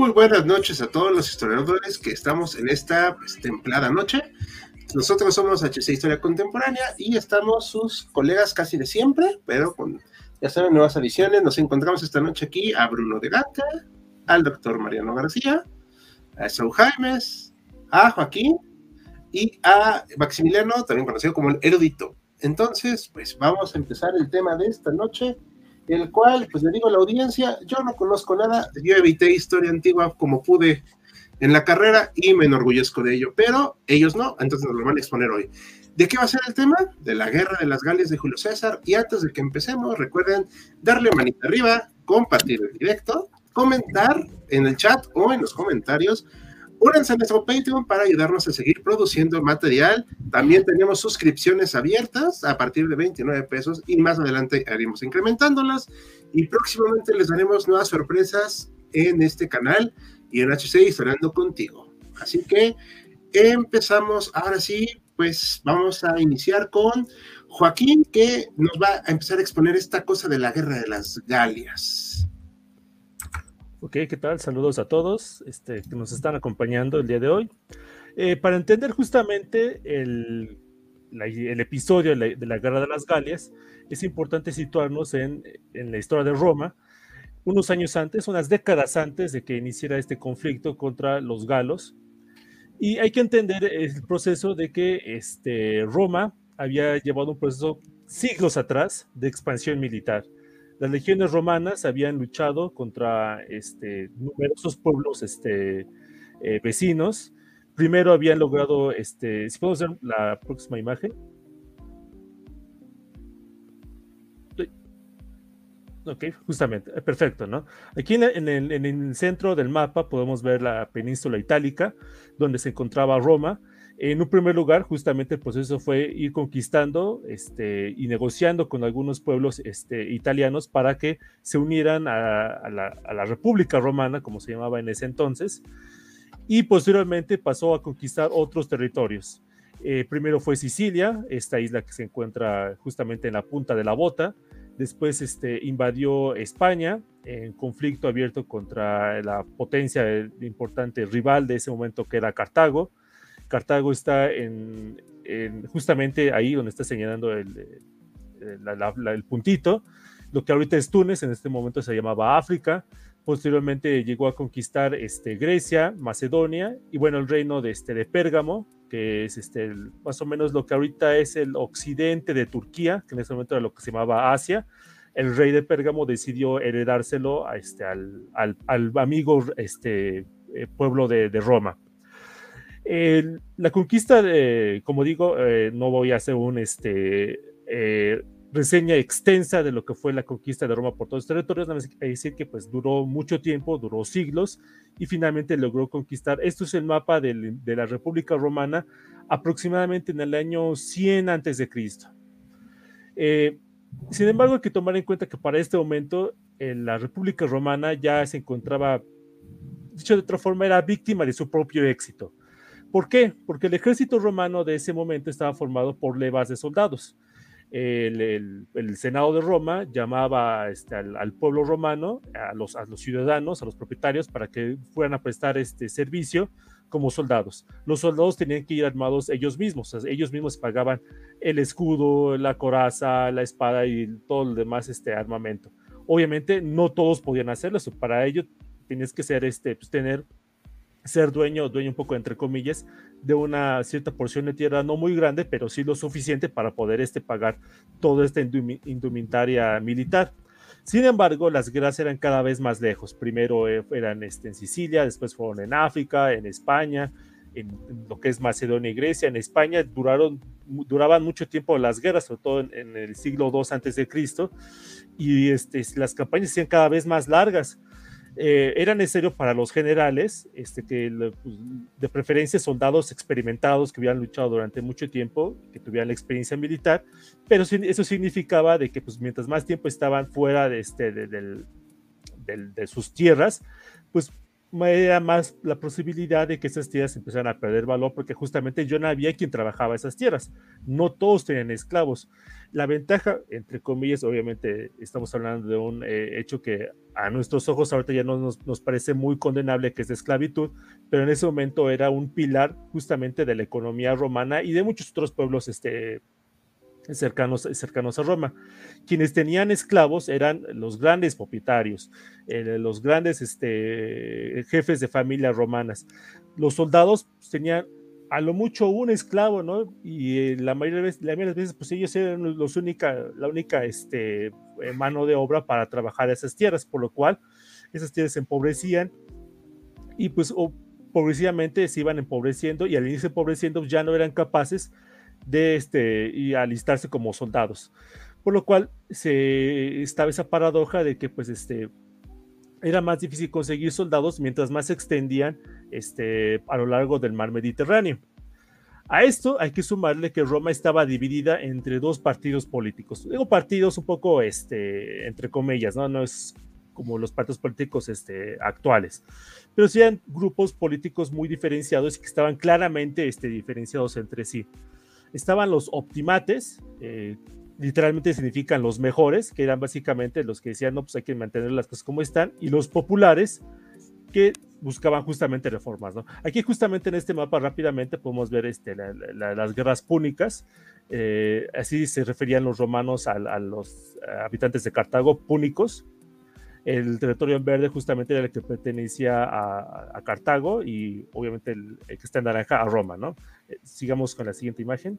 Muy buenas noches a todos los historiadores que estamos en esta pues, templada noche. Nosotros somos HC Historia Contemporánea y estamos sus colegas casi de siempre, pero con, ya saben, nuevas adiciones. Nos encontramos esta noche aquí a Bruno de Gata, al doctor Mariano García, a Saúl Jaimes, a Joaquín y a Maximiliano, también conocido como el erudito. Entonces, pues vamos a empezar el tema de esta noche el cual, pues le digo a la audiencia, yo no conozco nada, yo evité historia antigua como pude en la carrera y me enorgullezco de ello, pero ellos no, entonces nos lo van a exponer hoy. ¿De qué va a ser el tema? De la guerra de las Galias de Julio César. Y antes de que empecemos, recuerden darle manita arriba, compartir el directo, comentar en el chat o en los comentarios Únanse a nuestro Patreon para ayudarnos a seguir produciendo material. También tenemos suscripciones abiertas a partir de 29 pesos y más adelante haremos incrementándolas. Y próximamente les daremos nuevas sorpresas en este canal y en HC Historiando Contigo. Así que empezamos. Ahora sí, pues vamos a iniciar con Joaquín, que nos va a empezar a exponer esta cosa de la guerra de las Galias. Ok, ¿qué tal? Saludos a todos este, que nos están acompañando el día de hoy. Eh, para entender justamente el, el episodio de la, Guerra de las Galias, es importante situarnos en, en, la historia de Roma, unos años antes, unas décadas antes de que iniciara este conflicto contra los galos. Y hay que entender el proceso de que este, Roma había llevado un proceso siglos atrás de expansión militar las legiones romanas habían luchado contra este, numerosos pueblos este, eh, vecinos. Primero habían logrado, este, si podemos ver la próxima imagen. Ok, justamente, eh, perfecto, ¿no? Aquí en el, en el centro del mapa podemos ver la península itálica, donde se encontraba Roma, en un primer lugar, justamente el proceso fue ir conquistando este, y negociando con algunos pueblos este, italianos para que se unieran a, la, República Romana, como se llamaba en ese entonces, y posteriormente pasó a conquistar otros territorios. Eh, primero fue Sicilia, esta isla que se encuentra justamente en la punta de la bota. Después este, invadió España en conflicto abierto contra la potencia importante rival de ese momento que era Cartago. Cartago está en, justamente ahí donde está señalando el, el, puntito. Lo que ahorita es Túnez, en este momento se llamaba África. Posteriormente llegó a conquistar este, Grecia, Macedonia y bueno, el reino de, este, de Pérgamo, que es este, más o menos lo que ahorita es el occidente de Turquía, que en ese momento era lo que se llamaba Asia. El rey de Pérgamo decidió heredárselo a este, al, al, al amigo este, eh, pueblo de, de Roma la conquista, como digo, eh, no voy a hacer un este, eh, reseña extensa de lo que fue la conquista de Roma por todos los territorios, nada más que decir que pues duró mucho tiempo, duró siglos y finalmente logró conquistar. Esto es el mapa de, la República Romana aproximadamente en el año 100 antes de Cristo. Eh, sin embargo, hay que tomar en cuenta que para este momento la República Romana ya se encontraba, dicho de otra forma, era víctima de su propio éxito. ¿Por qué? Porque el ejército romano de ese momento estaba formado por levas de soldados. El, Senado de Roma llamaba este, al, pueblo romano, a los, ciudadanos, a los propietarios, para que fueran a prestar este servicio como soldados. Los soldados tenían que ir armados ellos mismos, ellos mismos pagaban el escudo, la coraza, la espada y todo el demás este, armamento. Obviamente no todos podían hacerlo, para ello tenías que ser, este, pues, tener ser dueño, dueño un poco entre comillas, de una cierta porción de tierra, no muy grande, pero sí lo suficiente para poder este, pagar toda esta indumentaria militar. Sin embargo, las guerras eran cada vez más lejos. Primero eh, eran este, en Sicilia, después fueron en África, en España, en, lo que es Macedonia y Grecia, en España, duraron, duraban mucho tiempo las guerras, sobre todo en, el siglo II antes de Cristo, y este, las campañas hacían cada vez más largas. Eh, era necesario para los generales, este, que pues, de preferencia soldados experimentados que hubieran luchado durante mucho tiempo, que tuvieran la experiencia militar, pero eso significaba de que pues, mientras más tiempo estaban fuera de, este, de, de sus tierras, pues era más la posibilidad de que esas tierras empezaran a perder valor porque justamente yo no había quien trabajaba esas tierras. No todos tenían esclavos. La ventaja, entre comillas, obviamente estamos hablando de un eh, hecho que a nuestros ojos ahorita ya no nos, nos, parece muy condenable, que es la esclavitud, pero en ese momento era un pilar justamente de la economía romana y de muchos otros pueblos este, cercanos, cercanos a Roma. Quienes tenían esclavos eran los grandes propietarios, eh, los grandes este, jefes de familias romanas. Los soldados pues, tenían a lo mucho un esclavo, ¿no? Y eh, la mayoría de veces, la mayoría de veces pues ellos eran los única, la única este, eh, mano de obra para trabajar esas tierras, por lo cual esas tierras se empobrecían y pues progresivamente se iban empobreciendo y al irse empobreciendo ya no eran capaces de este, y alistarse como soldados. Por lo cual se estaba esa paradoja de que pues este, era más difícil conseguir soldados mientras más se extendían este, a lo largo del mar Mediterráneo. A esto hay que sumarle que Roma estaba dividida entre dos partidos políticos. Digo partidos un poco, este, entre comillas, ¿no? No es como los partidos políticos este, actuales, pero sí eran grupos políticos muy diferenciados y que estaban claramente este, diferenciados entre sí estaban los optimates, eh, literalmente significan los mejores, que eran básicamente los que decían, no, pues hay que mantener las cosas como están, y los populares, que buscaban justamente reformas. ¿no? Aquí justamente en este mapa rápidamente podemos ver este, las guerras púnicas, eh, así se referían los romanos a, los habitantes de Cartago, púnicos, el territorio en verde justamente era el que pertenecía a, Cartago y obviamente el, que está en naranja a Roma, ¿no? Eh, sigamos con la siguiente imagen.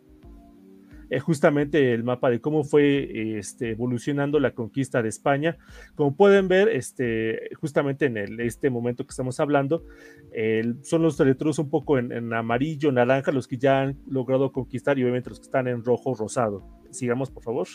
Eh, justamente el mapa de cómo fue este, evolucionando la conquista de España. Como pueden ver, este, justamente en el, este momento que estamos hablando, son los territorios un poco en, en, amarillo, naranja, los que ya han logrado conquistar y obviamente los que están en rojo, rosado. Sigamos, por favor.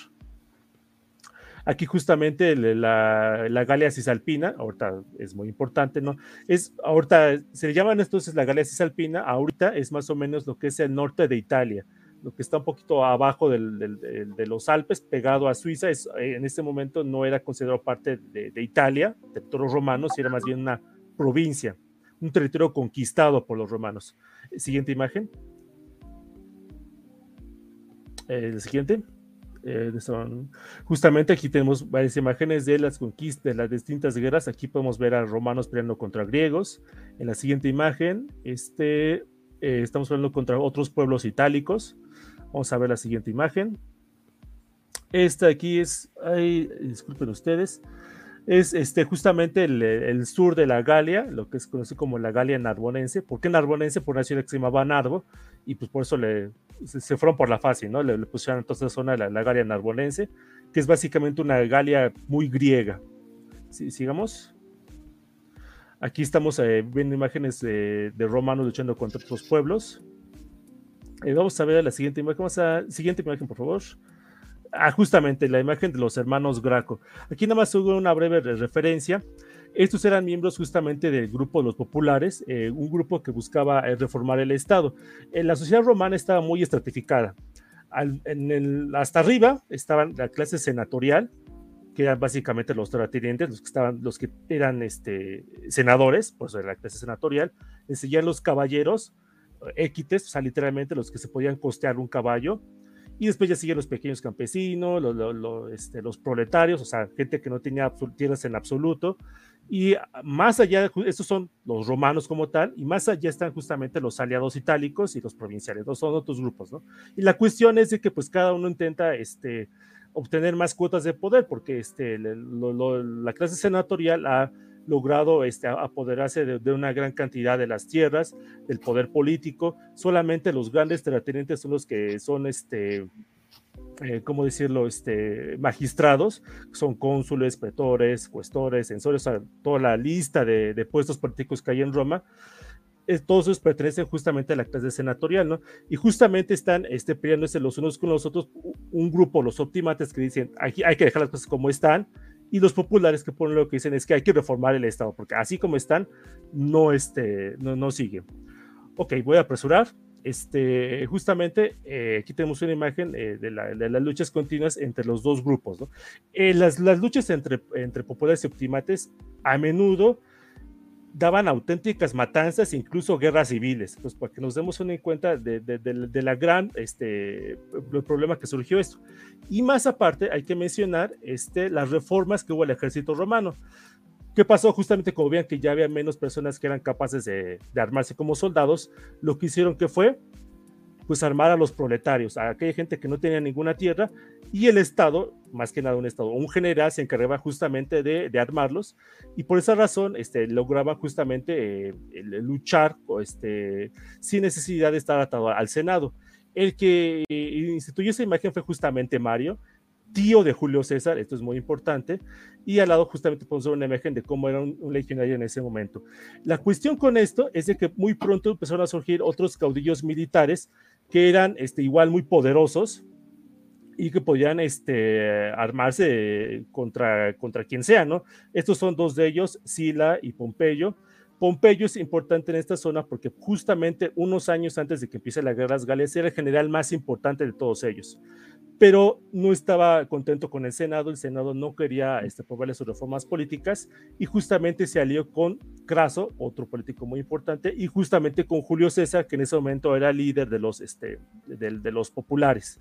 Aquí justamente la, la Galia Cisalpina, ahorita es muy importante, ¿no? Es, ahorita se le llaman entonces la Galia Cisalpina, ahorita es más o menos lo que es el norte de Italia, lo que está un poquito abajo de los Alpes, pegado a Suiza, es, en este momento no era considerado parte de, Italia, de todos los romanos, era más bien una provincia, un territorio conquistado por los romanos. Siguiente imagen. El siguiente. Eh, son, justamente aquí tenemos varias imágenes de las conquistas, de las distintas guerras. Aquí podemos ver a romanos peleando contra griegos. En la siguiente imagen, este, eh, estamos peleando contra otros pueblos itálicos. Vamos a ver la siguiente imagen. Esta aquí es, ay, disculpen ustedes, es este, justamente el, sur de la Galia, lo que es conocido como la Galia narbonense. ¿Por qué narbonense? Por una ciudad que se llamaba Narbo, y pues por eso le, se, fueron por la fácil, ¿no? Le, pusieron entonces zona la, la, Galia narbonense, que es básicamente una Galia muy griega. sigamos. Aquí estamos eh, viendo imágenes de, romanos luchando contra otros pueblos. Eh, vamos a ver la siguiente imagen. Vamos a, siguiente imagen, por favor. Ah, justamente la imagen de los hermanos Graco. Aquí nada más hubo una breve referencia. Estos eran miembros justamente del grupo de los populares, eh, un grupo que buscaba eh, reformar el Estado. En eh, la sociedad romana estaba muy estratificada. hasta arriba estaban la clase senatorial, que eran básicamente los terratenientes, los que estaban, los que eran este, senadores, por eso era la clase senatorial. Seguían los caballeros, équites, o sea, literalmente los que se podían costear un caballo, y después ya siguen los pequeños campesinos, los, este, los proletarios, o sea, gente que no tenía tierras en absoluto. Y más allá, estos son los romanos como tal, y más allá están justamente los aliados itálicos y los provinciales, ¿no? son otros grupos, ¿no? Y la cuestión es de que pues cada uno intenta este, obtener más cuotas de poder, porque este, la clase senatorial ha logrado este, apoderarse de, una gran cantidad de las tierras, del poder político. Solamente los grandes terratenientes son los que son, este, eh, ¿cómo decirlo?, este, magistrados, son cónsules, pretores, cuestores, censores, toda la lista de, puestos políticos que hay en Roma. todos ellos pertenecen justamente a la clase senatorial, ¿no? Y justamente están este, peleándose los unos con los otros, un grupo, los optimates, que dicen, aquí hay que dejar las cosas como están, y los populares que ponen lo que dicen es que hay que reformar el Estado, porque así como están, no, este, no, no siguen. Ok, voy a apresurar. Este, justamente eh, aquí tenemos una imagen eh, de, las luchas continuas entre los dos grupos. ¿no? Eh, las, las, luchas entre, entre populares y optimates a menudo daban auténticas matanzas, incluso guerras civiles. Entonces, para que nos demos una cuenta de, de, de, la gran, este, el problema que surgió esto. Y más aparte, hay que mencionar este, las reformas que hubo el ejército romano. ¿Qué pasó? Justamente como veían que ya había menos personas que eran capaces de, de armarse como soldados, lo que hicieron que fue pues armar a los proletarios, a aquella gente que no tenía ninguna tierra, y el Estado, más que nada un Estado, un general se encargaba justamente de, de armarlos, y por esa razón este, lograba justamente eh, luchar este, sin necesidad de estar atado al Senado. El que eh, instituyó esa imagen fue justamente Mario, tío de Julio César, esto es muy importante, y al lado justamente ver una imagen de cómo era un, legionario en ese momento. La cuestión con esto es de que muy pronto empezaron a surgir otros caudillos militares que eran este, igual muy poderosos y que podían este, armarse contra, contra quien sea, ¿no? Estos son dos de ellos, Sila y Pompeyo. Pompeyo es importante en esta zona porque justamente unos años antes de que empiece la guerra de Gales era el general más importante de todos ellos pero no estaba contento con el Senado, el Senado no quería este, aprobarle sus reformas políticas y justamente se alió con Craso, otro político muy importante, y justamente con Julio César, que en ese momento era líder de los, este, de, los populares.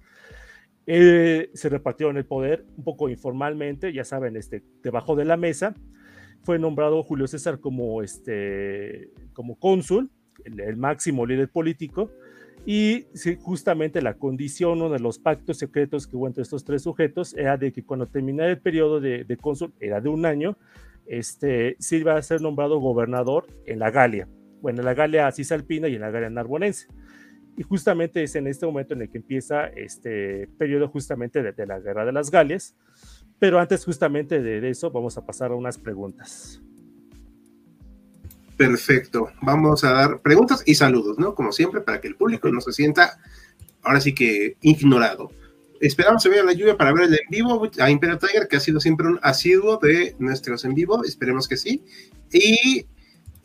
Eh, se repartieron el poder un poco informalmente, ya saben, este, debajo de la mesa. Fue nombrado Julio César como, este, como cónsul, el máximo líder político, y justamente la condición, uno de los pactos secretos que hubo entre estos tres sujetos era de que cuando terminara el periodo de, de cónsul, era de un año, este, se iba a ser nombrado gobernador en la Galia, bueno, en la Galia cisalpina y en la Galia narbonense. Y justamente es en este momento en el que empieza este periodo justamente de, la Guerra de las Galias. Pero antes justamente de eso vamos a pasar a unas preguntas. Perfecto. Vamos a dar preguntas y saludos, ¿no? Como siempre, para que el público no se sienta ahora sí que ignorado. Esperamos que vea la lluvia para ver el en vivo a Imperial Tiger, que ha sido siempre un asiduo de nuestros en vivo. Esperemos que sí. Y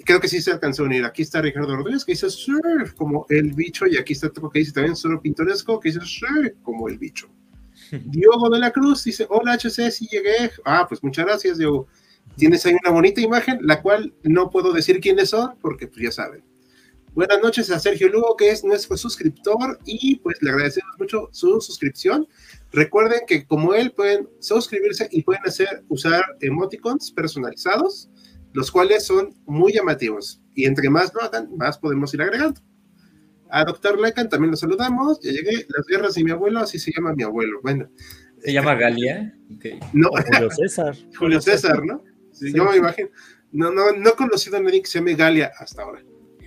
creo que sí se alcanzó a unir. Aquí está Ricardo Rodríguez, que dice Sir, como el bicho. Y aquí está otro que dice también solo pintoresco, que dice Sir, como el bicho. Diogo de la Cruz dice: Hola, HC, sí llegué. Ah, pues muchas gracias, Diogo. Tienes ahí una bonita imagen, la cual no puedo decir quiénes son, porque pues ya saben. Buenas noches a Sergio Lugo, que es nuestro suscriptor, y pues le agradecemos mucho su suscripción. Recuerden que como él pueden suscribirse y pueden hacer usar emoticons personalizados, los cuales son muy llamativos. Y entre más lo hagan, más podemos ir agregando. A Dr. Lecan también lo saludamos. Ya llegué. Las guerras y mi abuelo, así se llama mi abuelo. Bueno. ¿Se llama Galia? No. Julio César. Julio César, ¿no? Yo me imagino. No, no, no he conocido a nadie que se llame Galia hasta ahora.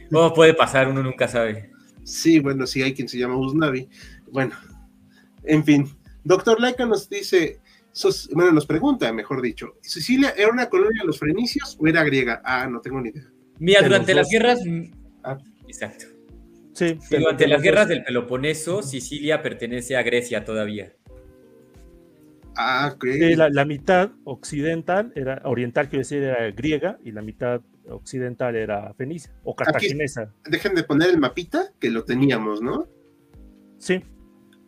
No, puede pasar, uno nunca sabe. Sí, bueno, sí hay quien se llama Usnavi. Bueno, en fin. Doctor Laika nos dice, bueno, nos pregunta, mejor dicho, ¿Sicilia era una colonia de los fenicios o era griega? Ah, no tengo ni idea. Mira, durante las guerras... Ah. Exacto. Sí. Durante las guerras del Peloponeso, Sicilia pertenece a Grecia todavía. Ah, la, mitad occidental, era oriental, quiero decir, era griega y la mitad occidental era fenicia o cartaginesa. dejen de poner el mapita que lo teníamos, ¿no? Sí.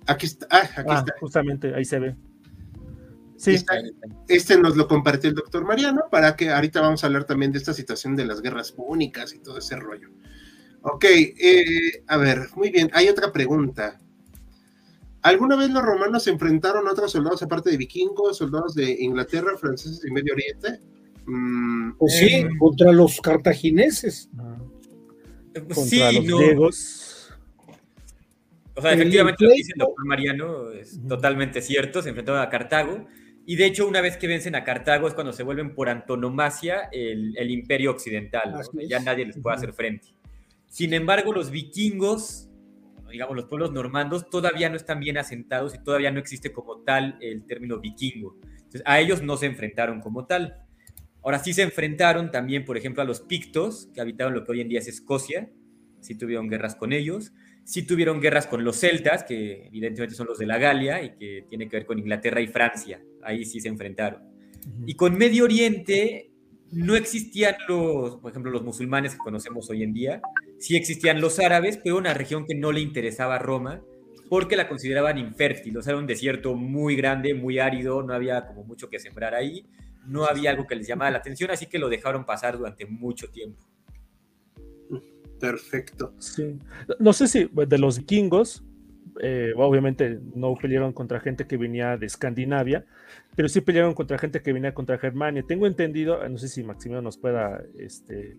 Aquí está. Ah, aquí ah, está. Justamente, ahí se ve. Sí. este nos lo compartió el doctor Mariano para que ahorita vamos a hablar también de esta situación de las guerras púnicas y todo ese rollo. Ok, eh, a ver, muy bien. Hay otra pregunta. ¿Alguna vez los romanos se enfrentaron a otros soldados aparte de vikingos, soldados de Inglaterra, franceses y Medio Oriente? Mm, pues sí, eh, contra los cartagineses. Ah. Contra los griegos. O sea, efectivamente lo que dice el doctor Mariano es totalmente cierto, se enfrentaron a Cartago. Y de hecho, una vez que vencen a Cartago es cuando se vuelven por antonomasia el, imperio occidental. Ya nadie les puede hacer frente. Sin embargo, los vikingos digamos, los pueblos normandos todavía no están bien asentados y todavía no existe como tal el término vikingo. Entonces, a ellos no se enfrentaron como tal. Ahora sí se enfrentaron también, por ejemplo, a los pictos, que habitaban lo que hoy en día es Escocia, sí tuvieron guerras con ellos, sí tuvieron guerras con los celtas, que evidentemente son los de la Galia y que tiene que ver con Inglaterra y Francia, ahí sí se enfrentaron. Y con Medio Oriente no existían los, por ejemplo, los musulmanes que conocemos hoy en día, sí existían los árabes, pero una región que no le interesaba a Roma, porque la consideraban infértil, o sea, era un desierto muy grande, muy árido, no había como mucho que sembrar ahí, no había algo que les llamara la atención, así que lo dejaron pasar durante mucho tiempo. Perfecto. Sí. No sé si de los vikingos, eh, obviamente no pelearon contra gente que venía de Escandinavia, pero sí pelearon contra gente que venía contra Germania. Tengo entendido, no sé si Maximiliano nos pueda este,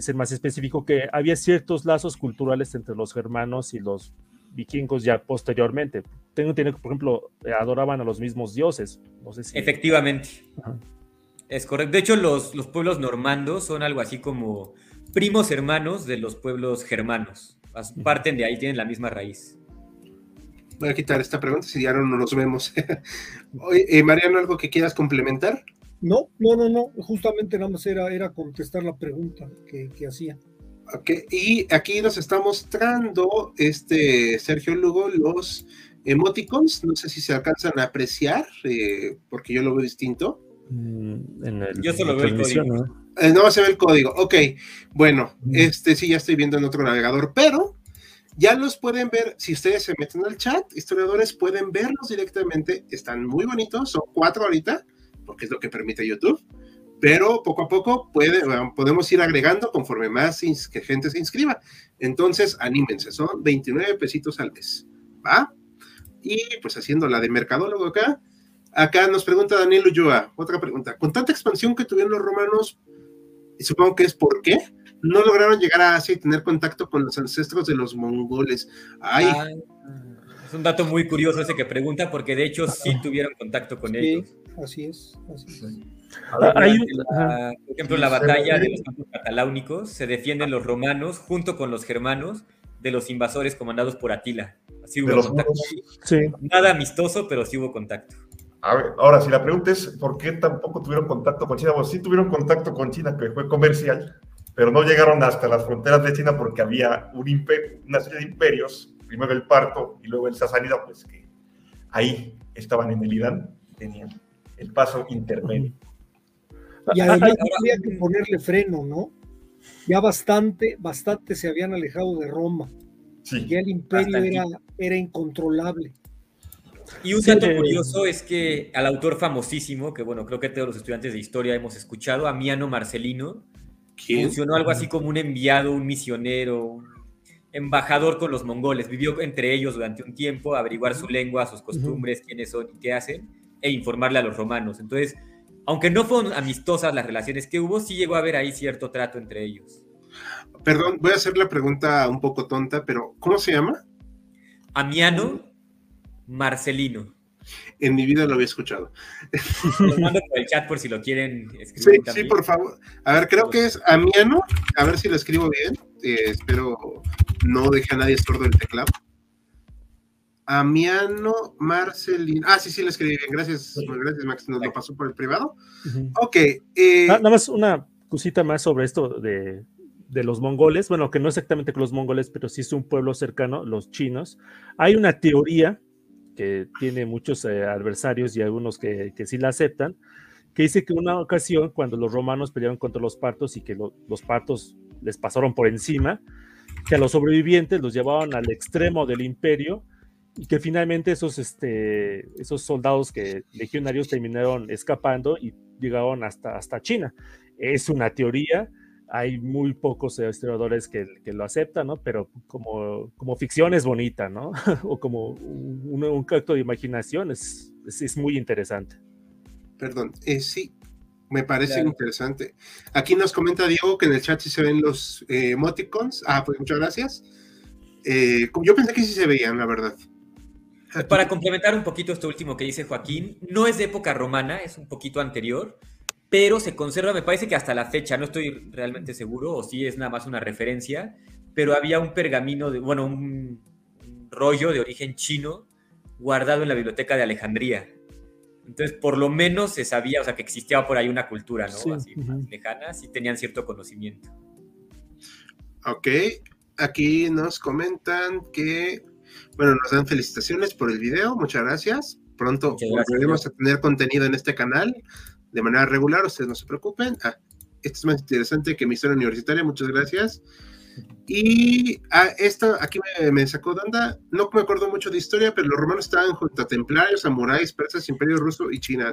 ser más específico, que había ciertos lazos culturales entre los germanos y los vikingos ya posteriormente. Tengo entendido que, por ejemplo, adoraban a los mismos dioses. No sé si... Efectivamente. Es correcto. De hecho, los, los pueblos normandos son algo así como primos hermanos de los pueblos germanos. Parten de ahí, tienen la misma raíz. Voy a quitar esta pregunta si ya no nos vemos. Oye, eh, Mariano, ¿algo que quieras complementar? No, no, no, no. Justamente nada más era, era contestar la pregunta que, que hacía. Ok, y aquí nos está mostrando este Sergio Lugo los emoticons. No sé si se alcanzan a apreciar, eh, porque yo lo veo distinto. Mm, en el, yo solo veo el código. ¿no? Eh, no se ve el código. Ok, bueno, este sí ya estoy viendo en otro navegador, pero ya los pueden ver, si ustedes se meten al chat, historiadores pueden verlos directamente, están muy bonitos, son cuatro ahorita, porque es lo que permite YouTube, pero poco a poco puede, podemos ir agregando conforme más que gente se inscriba. Entonces, anímense, son 29 pesitos al mes, ¿va? Y pues haciendo la de mercadólogo acá, acá nos pregunta Daniel Ulloa, otra pregunta, con tanta expansión que tuvieron los romanos, y supongo que es por qué, no lograron llegar a Asia y tener contacto con los ancestros de los mongoles. Ay. es un dato muy curioso ese que pregunta, porque de hecho sí tuvieron contacto con ellos. Así es, así es. por ejemplo, la batalla de los campos cataláunicos se defienden los romanos junto con los germanos de los invasores comandados por Atila. Así hubo contacto. Nada amistoso, pero sí hubo contacto. A ver, ahora, si la pregunta es por qué tampoco tuvieron contacto con China, pues sí tuvieron contacto con China, que fue comercial, pero no llegaron hasta las fronteras de China porque había un imperio, una serie de imperios, primero el Parto y luego el Sasánida, pues que ahí estaban en el Irán, tenían el paso intermedio. Y además había que ponerle freno, ¿no? Ya bastante, bastante se habían alejado de Roma. Sí, ya el imperio era, era incontrolable. Y un dato curioso es que al autor famosísimo, que bueno, creo que todos los estudiantes de historia hemos escuchado, Amiano Marcelino, funcionó algo así como un enviado, un misionero, un embajador con los mongoles. Vivió entre ellos durante un tiempo, averiguar su lengua, sus costumbres, quiénes son y qué hacen, e informarle a los romanos. Entonces, aunque no fueron amistosas las relaciones que hubo, sí llegó a haber ahí cierto trato entre ellos. Perdón, voy a hacer la pregunta un poco tonta, pero ¿cómo se llama? Amiano Marcelino. En mi vida lo había escuchado. Lo mando por el chat por si lo quieren escribir. Sí, sí, por favor. A ver, creo que es Amiano. A ver si lo escribo bien. Eh, espero no deje a nadie sordo el teclado. Amiano Marcelino. Ah, sí, sí, lo escribí bien. Gracias, gracias Max. Nos lo pasó por el privado. Ok. Eh, nada más una cosita más sobre esto de, de los mongoles. Bueno, que no exactamente con los mongoles, pero sí es un pueblo cercano, los chinos. Hay una teoría que tiene muchos eh, adversarios y algunos que, que, sí la aceptan, que dice que una ocasión cuando los romanos pelearon contra los partos y que los partos les pasaron por encima, que a los sobrevivientes los llevaban al extremo del imperio y que finalmente esos, este, esos soldados que legionarios terminaron escapando y llegaron hasta, hasta China. Es una teoría, hay muy pocos historiadores que, que, lo aceptan, ¿no? Pero como, como ficción es bonita, ¿no? o como un, un, acto de imaginación es, es, es muy interesante. Perdón, eh, sí, me parece claro. interesante. Aquí nos comenta Diego que en el chat sí se ven los eh, emoticons. Ah, pues muchas gracias. Eh, yo pensé que sí se veían, la verdad. Para complementar un poquito esto último que dice Joaquín, no es de época romana, es un poquito anterior pero se conserva, me parece que hasta la fecha, no estoy realmente seguro, o si es nada más una referencia, pero había un pergamino, de, bueno, un rollo de origen chino guardado en la biblioteca de Alejandría. Entonces, por lo menos se sabía, o sea, que existía por ahí una cultura, ¿no? Así lejana, sí tenían cierto conocimiento. Ok, aquí nos comentan que, bueno, nos dan felicitaciones por el video, muchas gracias. Pronto volveremos a tener contenido en este canal de manera regular, ustedes no se preocupen. Ah, esto es más interesante que mi historia universitaria, muchas gracias. Y ah, esto aquí me, sacó de onda. No me acuerdo mucho de historia, pero los romanos estaban junto a templarios, samuráis, persas, imperio ruso y China.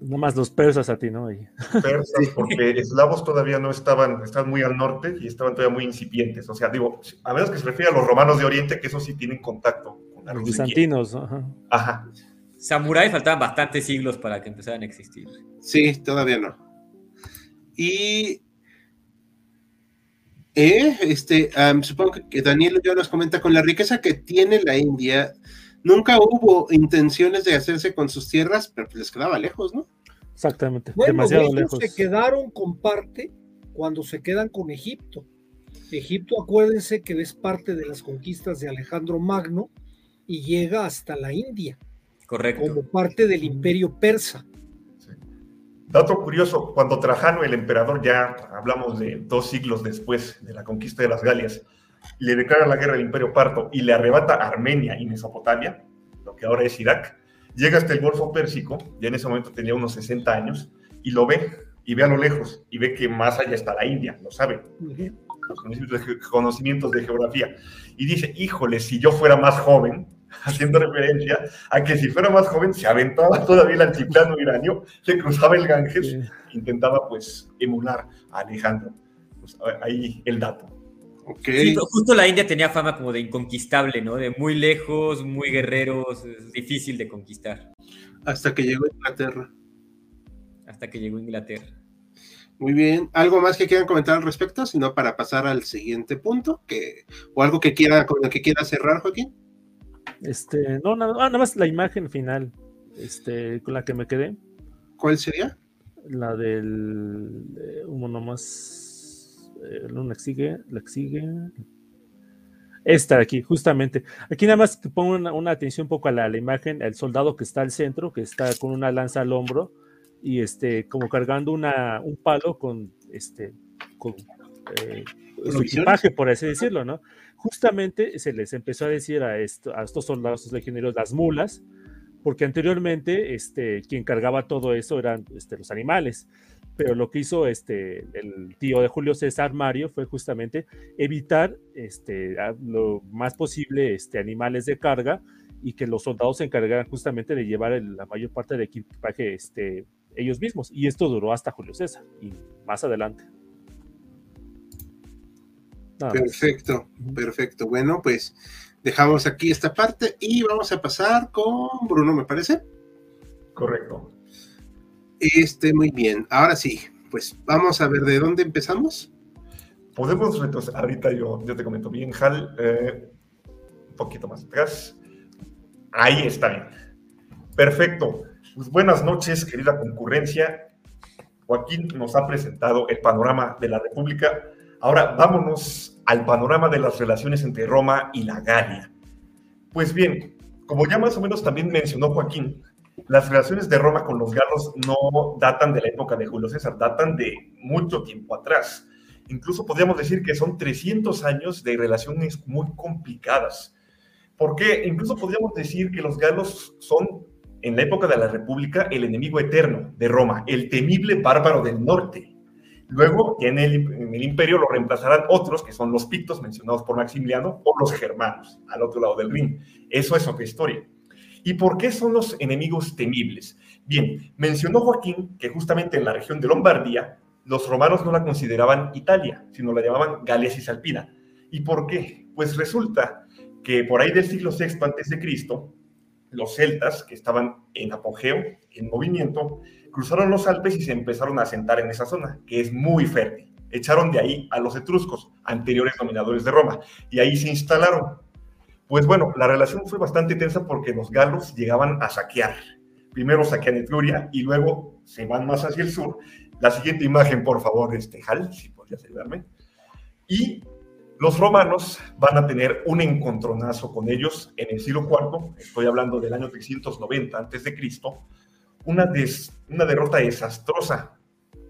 Más los persas a ti, ¿no? Persas, porque eslavos todavía no estaban, estaban muy al norte y estaban todavía muy incipientes. O sea, digo, a menos que se refiere a los romanos de Oriente, que eso sí tienen contacto con los bizantinos. Ajá. Ajá. Samuráis faltaban bastantes siglos para que empezaran a existir. Sí, todavía no. Y eh, este, supongo que Daniel ya nos comenta, con la riqueza que tiene la India, nunca hubo intenciones de hacerse con sus tierras, pero pues les quedaba lejos, ¿no? Exactamente, demasiado lejos. Se quedaron con parte cuando se quedan con Egipto. Egipto, acuérdense que es parte de las conquistas de Alejandro Magno y llega hasta la India. Correcto. Como parte del imperio persa. Dato curioso, cuando Trajano, el emperador, ya hablamos de dos siglos después de la conquista de las Galias, le declara la guerra al imperio parto y le arrebata Armenia y Mesopotamia, lo que ahora es Irak, llega hasta el Golfo Pérsico, ya en ese momento tenía unos 60 años, y lo ve, y ve a lo lejos, y ve que más allá está la India, lo sabe, los conocimientos de geografía, y dice, híjole, si yo fuera más joven, haciendo referencia a que si fuera más joven se aventaba todavía el altiplano iranio, se cruzaba el Ganges, intentaba pues emular a Alejandro. Pues, ahí el dato. Okay. justo la India tenía fama como de inconquistable, ¿no? De muy lejos, muy guerreros, difícil de conquistar. Hasta que llegó Inglaterra. Hasta que llegó Inglaterra. Muy bien. ¿Algo más que quieran comentar al respecto? Sino para pasar al siguiente punto, que, o algo que quiera, con el que quiera cerrar, Joaquín. Este, no, nada, ah, nada más la imagen final, este, con la que me quedé. ¿Cuál sería? La del eh, uno más, eh, la que sigue, la sigue. Esta de aquí, justamente. Aquí nada más pongo una, atención un poco a la, imagen, el soldado que está al centro, que está con una lanza al hombro y este, como cargando una, un palo con este, con eh, su equipaje, por así decirlo, ¿no? justamente se les empezó a decir a, estos soldados legionarios las mulas, porque anteriormente este, quien cargaba todo eso eran este, los animales. Pero lo que hizo este, el tío de Julio César, Mario, fue justamente evitar este, lo más posible este, animales de carga y que los soldados se encargaran justamente de llevar la mayor parte del equipaje este, ellos mismos. Y esto duró hasta Julio César y más adelante. Perfecto, perfecto. Bueno, pues dejamos aquí esta parte y vamos a pasar con Bruno, me parece. Correcto. Este, muy bien. Ahora sí, pues vamos a ver de dónde empezamos. Podemos entonces, ahorita yo, yo te comento bien, Hal, eh, un poquito más atrás. Ahí está. Perfecto. Pues buenas noches, querida concurrencia. Joaquín nos ha presentado el panorama de la República Ahora vámonos al panorama de las relaciones entre Roma y la Galia. Pues bien, como ya más o menos también mencionó Joaquín, las relaciones de Roma con los galos no datan de la época de Julio César, datan de mucho tiempo atrás. Incluso podríamos decir que son 300 años de relaciones muy complicadas. Porque incluso podríamos decir que los galos son, en la época de la República, el enemigo eterno de Roma, el temible bárbaro del norte. Luego, en el, en el, imperio lo reemplazarán otros, que son los pictos mencionados por Maximiliano, o los germanos, al otro lado del Rin. Eso es otra historia. ¿Y por qué son los enemigos temibles? Bien, mencionó Joaquín que justamente en la región de Lombardía, los romanos no la consideraban Italia, sino la llamaban Galia Cisalpina. ¿Y por qué? Pues resulta que por ahí del siglo VI a.C., los celtas, que estaban en apogeo, en movimiento, cruzaron los Alpes y se empezaron a asentar en esa zona, que es muy fértil. Echaron de ahí a los etruscos, anteriores dominadores de Roma, y ahí se instalaron. Pues bueno, la relación fue bastante tensa porque los galos llegaban a saquear. Primero saquean Etruria y luego se van más hacia el sur. La siguiente imagen, por favor, este Hal, si podrías ayudarme. Y Los romanos van a tener un encontronazo con ellos en el siglo IV, estoy hablando del año 390 a.C., una, una derrota desastrosa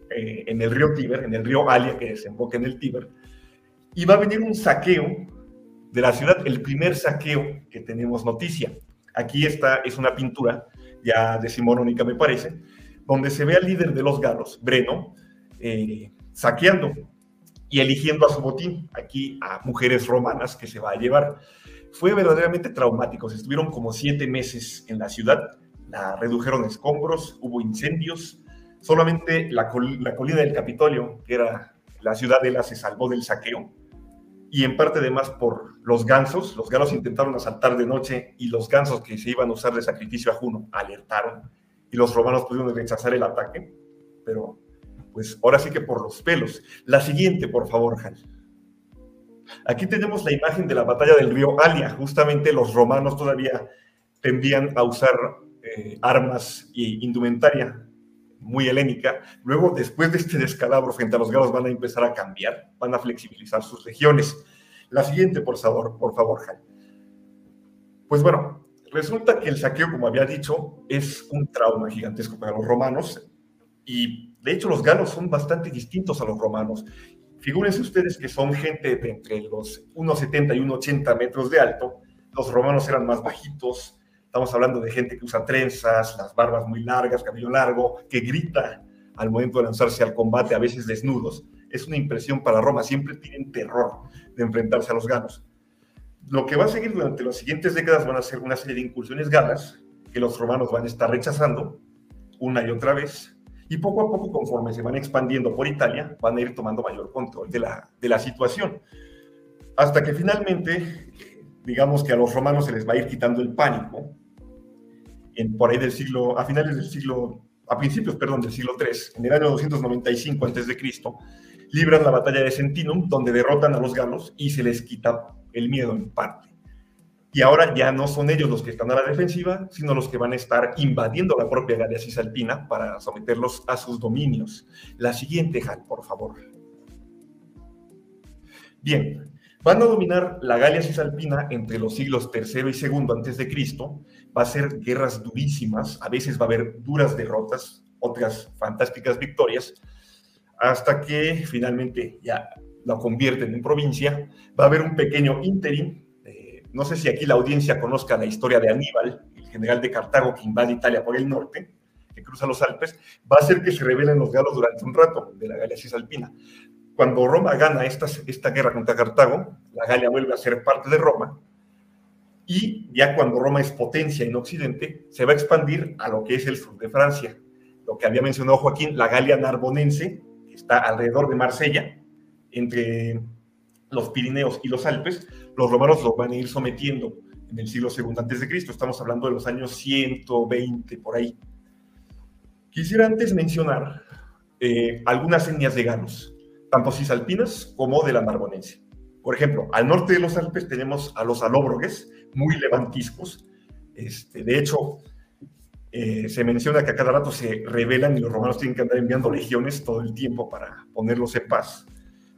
eh, en el río Tíber, en el río Alia que desemboca en el Tíber, y va a venir un saqueo de la ciudad, el primer saqueo que tenemos noticia. Aquí está, es una pintura ya decimonónica me parece, donde se ve al líder de los galos, Breno, eh, saqueando y eligiendo a su botín, aquí a mujeres romanas que se va a llevar. Fue verdaderamente traumático, estuvieron como siete meses en la ciudad, la redujeron escombros, hubo incendios, solamente la, la colina del Capitolio, que era la ciudadela, se salvó del saqueo, y en parte además por los gansos, los galos intentaron asaltar de noche y los gansos que se iban a usar de sacrificio a Juno alertaron y los romanos pudieron rechazar el ataque, pero pues ahora sí que por los pelos. La siguiente, por favor, Jal. Aquí tenemos la imagen de la batalla del río Alia. Justamente los romanos todavía tendían a usar eh, armas y indumentaria muy helénica. Luego, después de este descalabro frente a los galos, van a empezar a cambiar, van a flexibilizar sus regiones. La siguiente, por favor, por favor. Pues bueno, resulta que el saqueo, como había dicho, es un trauma gigantesco para los romanos y de hecho los galos son bastante distintos a los romanos. Figúrense ustedes que son gente de entre los 1,70 y 1,80 metros de alto. Los romanos eran más bajitos. Estamos hablando de gente que usa trenzas, las barbas muy largas, cabello largo, que grita al momento de lanzarse al combate, a veces desnudos. Es una impresión para Roma. Siempre tienen terror de enfrentarse a los galos. Lo que va a seguir durante las siguientes décadas van a ser una serie de incursiones galas que los romanos van a estar rechazando una y otra vez y poco a poco, conforme se van expandiendo por Italia, van a ir tomando mayor control de la, de la situación. Hasta que finalmente, digamos que a los romanos se les va a ir quitando el pánico, en, por ahí del siglo, a finales del siglo, a principios, perdón, del siglo III, en el año 295 a.C., libran la batalla de Sentinum, donde derrotan a los galos y se les quita el miedo en parte. Y ahora ya no son ellos los que están a la defensiva, sino los que van a estar invadiendo la propia Galia Cisalpina para someterlos a sus dominios. La siguiente, Hal, por favor. Bien, van a dominar la Galia Cisalpina entre los siglos III y II antes de Cristo. Va a ser guerras durísimas, a veces va a haber duras derrotas, otras fantásticas victorias, hasta que finalmente ya la convierten en provincia. Va a haber un pequeño interim no sé si aquí la audiencia conozca la historia de Aníbal, el general de Cartago que invade Italia por el norte, que cruza los Alpes, va a hacer que se rebelen los galos durante un rato de la Galia Cisalpina. Cuando Roma gana esta, esta guerra contra Cartago, la Galia vuelve a ser parte de Roma, y ya cuando Roma es potencia en Occidente, se va a expandir a lo que es el sur de Francia. Lo que había mencionado Joaquín, la Galia Narbonense, que está alrededor de Marsella, entre los Pirineos y los Alpes, los romanos los van a ir sometiendo en el siglo II antes de Cristo. Estamos hablando de los años 120 por ahí. Quisiera antes mencionar eh, algunas etnias de galos, tanto cisalpinas como de la Narbonense. Por ejemplo, al norte de los Alpes tenemos a los alóbrogues, muy levantiscos. Este, de hecho, eh, se menciona que a cada rato se rebelan y los romanos tienen que andar enviando legiones todo el tiempo para ponerlos en paz.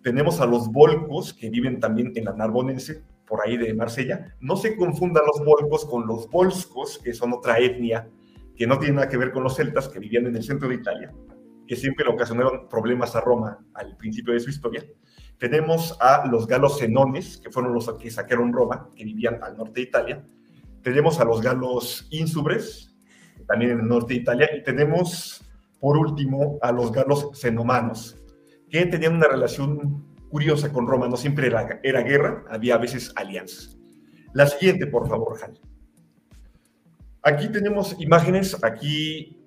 Tenemos a los volcos que viven también en la Narbonense, por ahí de Marsella. No se confundan los volcos con los volscos, que son otra etnia que no tiene nada que ver con los celtas que vivían en el centro de Italia, que siempre le ocasionaron problemas a Roma al principio de su historia. Tenemos a los galos senones, que fueron los que saquearon Roma, que vivían al norte de Italia. Tenemos a los galos ínsubres, también en el norte de Italia. Y tenemos, por último, a los galos senomanos, que tenían una relación curiosa con Roma, no siempre era, era guerra, había a veces alianzas. La siguiente, por favor, Jal. Aquí tenemos imágenes, aquí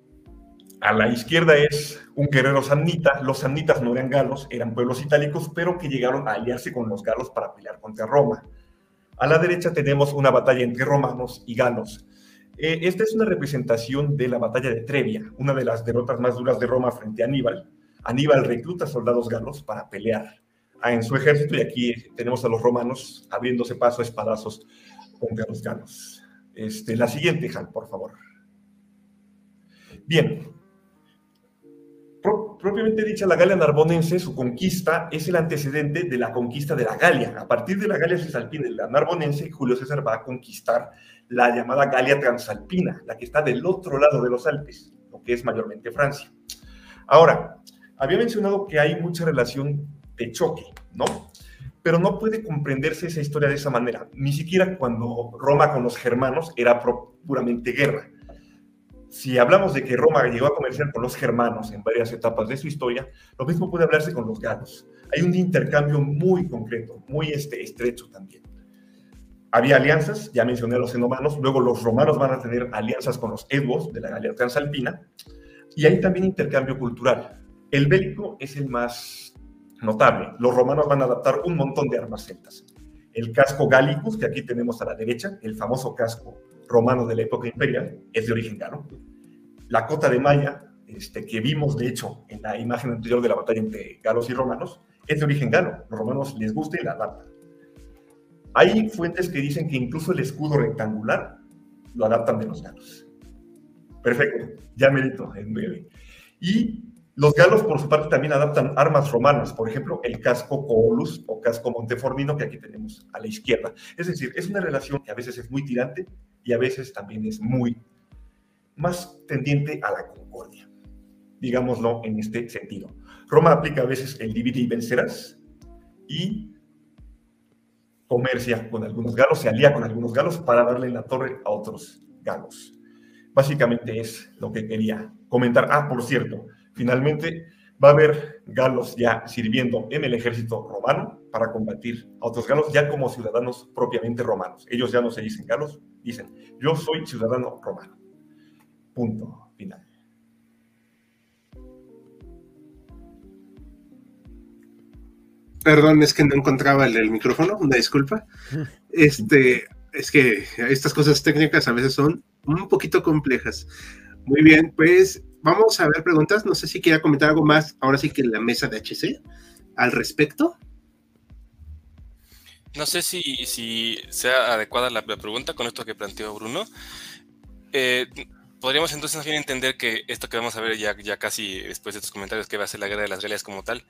a la izquierda es un guerrero samnita, los samnitas no eran galos, eran pueblos itálicos, pero que llegaron a aliarse con los galos para pelear contra Roma. A la derecha tenemos una batalla entre romanos y galos. Eh, esta es una representación de la batalla de Trevia, una de las derrotas más duras de Roma frente a Aníbal. Aníbal recluta soldados galos para pelear en su ejército y aquí tenemos a los romanos abriéndose paso a espadazos contra los galos. Este, la siguiente, Hal, por favor. Bien. Propiamente dicha, la Galia narbonense, su conquista es el antecedente de la conquista de la Galia. A partir de la Galia cisalpina la narbonense, Julio César va a conquistar la llamada Galia transalpina, la que está del otro lado de los Alpes, lo que es mayormente Francia. Ahora, había mencionado que hay mucha relación de choque, ¿no? Pero no puede comprenderse esa historia de esa manera, ni siquiera cuando Roma con los germanos era puramente guerra si hablamos de que Roma llegó a comerciar con los germanos en varias etapas de su historia, lo mismo puede hablarse con los galos. Hay un intercambio muy concreto, muy este, estrecho también. Había alianzas, ya mencioné a los enomanos, luego los romanos van a tener alianzas con los edvos de la Galia Transalpina, y hay también intercambio cultural. El bélico es el más notable. Los romanos van a adaptar un montón de armas celtas. El casco gallicus, que aquí tenemos a la derecha, el famoso casco romano de la época imperial, es de origen galo. La cota de malla, este, que vimos de hecho en la imagen anterior de la batalla entre galos y romanos, es de origen galo. Los romanos les gusta y la adaptan. Hay fuentes que dicen que incluso el escudo rectangular lo adaptan de los galos. Perfecto, ya merito en breve. Y los galos, por su parte, también adaptan armas romanas, por ejemplo, el casco Coolus o casco Monteformino que aquí tenemos a la izquierda. Es decir, es una relación que a veces es muy tirante y a veces también es muy más tendiente a la concordia, digámoslo en este sentido. Roma aplica a veces el divide y vencerás y comercia con algunos galos, se alía con algunos galos para darle la torre a otros galos. Básicamente es lo que quería comentar. Ah, por cierto, finalmente va a haber galos ya sirviendo en el ejército romano para combatir a otros galos ya como ciudadanos propiamente romanos. Ellos ya no se dicen galos, dicen, yo soy ciudadano romano. Punto final. Perdón, es que no encontraba el, el micrófono, una disculpa. Este, es que estas cosas técnicas a veces son un poquito complejas. Muy bien, pues vamos a ver preguntas. No sé si quiera comentar algo más, ahora sí que en la mesa de HC, al respecto. No sé si, sea adecuada la, pregunta con esto que planteó Bruno. Eh, podríamos entonces bien entender que esto que vamos a ver ya, ya casi después de estos comentarios, que va a ser la guerra de las Galias como tal,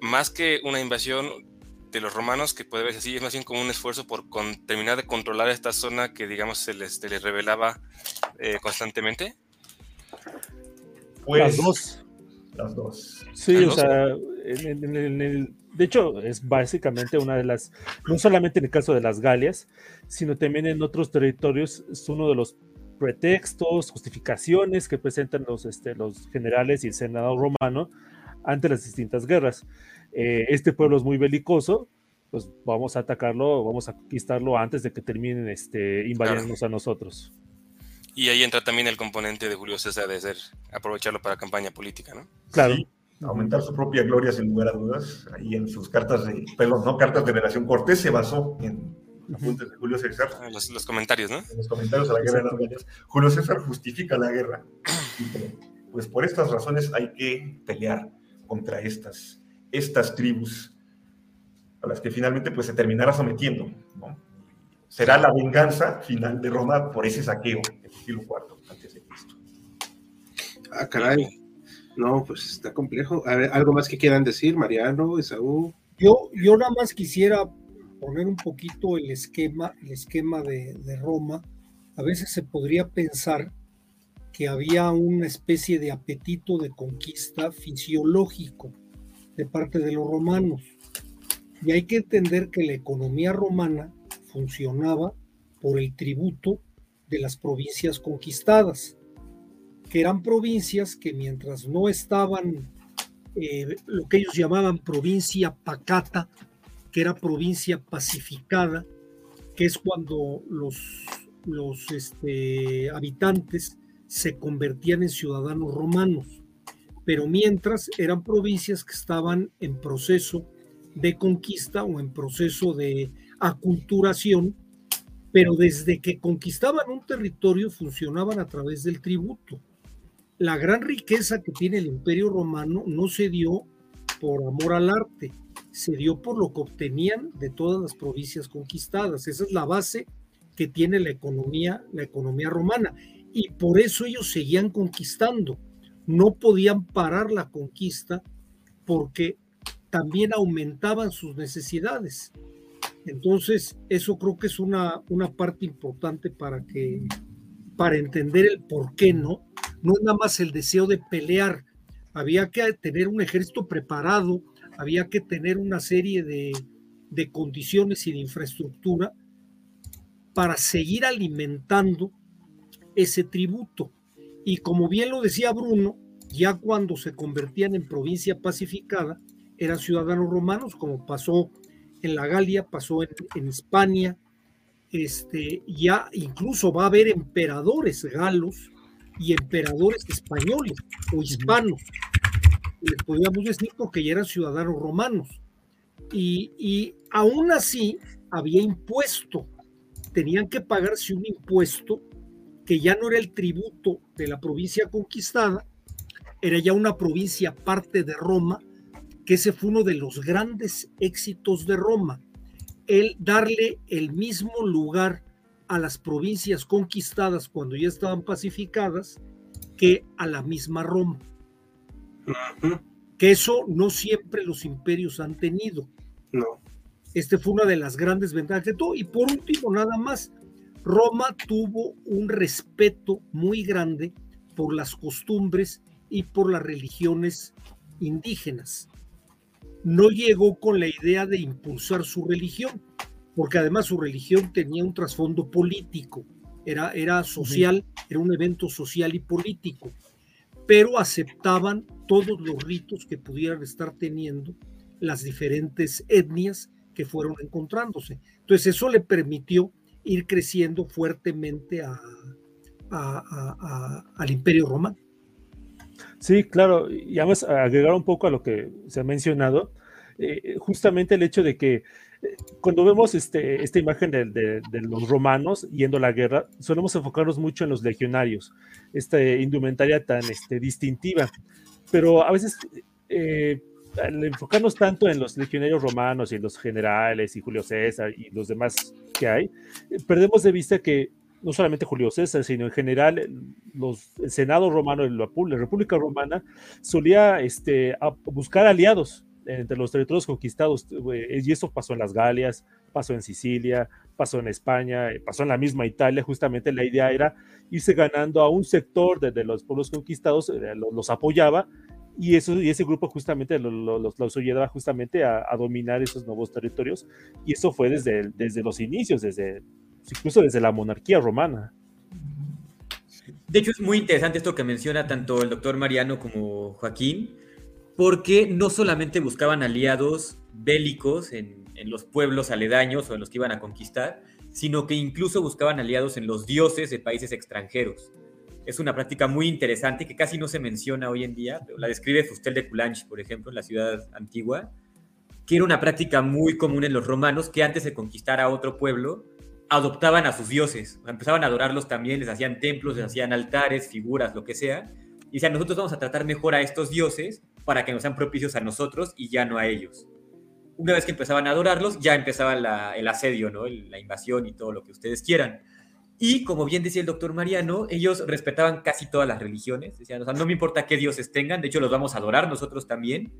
más que una invasión de los romanos, que puede verse así, es más bien como un esfuerzo por terminar de controlar esta zona que, digamos, se les, revelaba eh, constantemente. Pues, dos. Las dos. Sí, o sea, de hecho, es básicamente una de las, no solamente en el caso de las Galias, sino también en otros territorios, es uno de los pretextos, justificaciones que presentan los, este, los generales y el senado romano ante las distintas guerras. Eh, este pueblo es muy belicoso, pues vamos a atacarlo, vamos a conquistarlo antes de que terminen este, invadiéndonos a nosotros. Y ahí entra también el componente de Julio César de ser, aprovecharlo para campaña política, ¿no? Claro. aumentar su propia gloria sin lugar a dudas. Ahí en sus cartas de, perdón, no cartas de relación Cortés se basó en apuntes de Julio César. Ah, los, los, comentarios, ¿no? En los comentarios a la guerra de las Gallas. Julio César justifica la guerra. Pues por estas razones hay que pelear contra estas, estas tribus a las que finalmente pues se terminará sometiendo, ¿no? Será la venganza final de Roma por ese saqueo del siglo IV antes de Cristo. Ah, caray. No, pues está complejo. A ver, ¿algo más que quieran decir, Mariano, Esaú? Yo, yo nada más quisiera poner un poquito el esquema, el esquema de, de Roma. A veces se podría pensar que había una especie de apetito de conquista fisiológico de parte de los romanos. Y hay que entender que la economía romana funcionaba por el tributo de las provincias conquistadas, que eran provincias que mientras no estaban eh, lo que ellos llamaban provincia pacata, que era provincia pacificada, que es cuando los, los este, habitantes se convertían en ciudadanos romanos, pero mientras eran provincias que estaban en proceso de conquista o en proceso de aculturación, pero desde que conquistaban un territorio funcionaban a través del tributo. La gran riqueza que tiene el imperio romano no se dio por amor al arte, se dio por lo que obtenían de todas las provincias conquistadas. Esa es la base que tiene la economía, la economía romana. Y por eso ellos seguían conquistando, no podían parar la conquista porque también aumentaban sus necesidades. Entonces, eso creo que es una, una parte importante para que para entender el por qué no. No es nada más el deseo de pelear. Había que tener un ejército preparado, había que tener una serie de, de condiciones y de infraestructura para seguir alimentando ese tributo. Y como bien lo decía Bruno, ya cuando se convertían en provincia pacificada, eran ciudadanos romanos, como pasó en la Galia, pasó en, en España, este, ya incluso va a haber emperadores galos y emperadores españoles o hispanos, les podríamos decir porque ya eran ciudadanos romanos. Y, y aún así había impuesto, tenían que pagarse un impuesto que ya no era el tributo de la provincia conquistada, era ya una provincia parte de Roma, que ese fue uno de los grandes éxitos de Roma, el darle el mismo lugar a las provincias conquistadas cuando ya estaban pacificadas que a la misma Roma. Que eso no siempre los imperios han tenido. No. Este fue una de las grandes ventajas de todo. Y por último, nada más, Roma tuvo un respeto muy grande por las costumbres y por las religiones indígenas no llegó con la idea de impulsar su religión, porque además su religión tenía un trasfondo político, era, era social, era un evento social y político, pero aceptaban todos los ritos que pudieran estar teniendo las diferentes etnias que fueron encontrándose. Entonces eso le permitió ir creciendo fuertemente al imperio romano. Sí, claro, y además agregar un poco a lo que se ha mencionado, eh, justamente el hecho de que eh, cuando vemos este, esta imagen de, los romanos yendo a la guerra, solemos enfocarnos mucho en los legionarios, esta indumentaria tan este, distintiva, pero a veces eh, al enfocarnos tanto en los legionarios romanos y en los generales y Julio César y los demás que hay, perdemos de vista que no solamente Julio César, sino en general los, el Senado romano, la, República Romana, solía este, buscar aliados entre los territorios conquistados, eh, y eso pasó en las Galias, pasó en Sicilia, pasó en España, eh, pasó en la misma Italia, justamente la idea era irse ganando a un sector de, los pueblos conquistados, eh, los, apoyaba, y, eso, y ese grupo justamente los, los, ayudaba justamente a, dominar esos nuevos territorios, y eso fue desde, desde los inicios, desde incluso desde la monarquía romana. De hecho, es muy interesante esto que menciona tanto el doctor Mariano como Joaquín, porque no solamente buscaban aliados bélicos en, los pueblos aledaños o en los que iban a conquistar, sino que incluso buscaban aliados en los dioses de países extranjeros. Es una práctica muy interesante que casi no se menciona hoy en día, la describe Fustel de Coulanges, por ejemplo, en la ciudad antigua, que era una práctica muy común en los romanos que antes de conquistar a otro pueblo, adoptaban a sus dioses, empezaban a adorarlos también, les hacían templos, les hacían altares, figuras, lo que sea, y decían, nosotros vamos a tratar mejor a estos dioses para que nos sean propicios a nosotros y ya no a ellos. Una vez que empezaban a adorarlos, ya empezaba el asedio, ¿no? la invasión y todo lo que ustedes quieran. Y como bien decía el doctor Mariano, ellos respetaban casi todas las religiones. Decían, o sea, no me importa qué dioses tengan, de hecho los vamos a adorar nosotros también,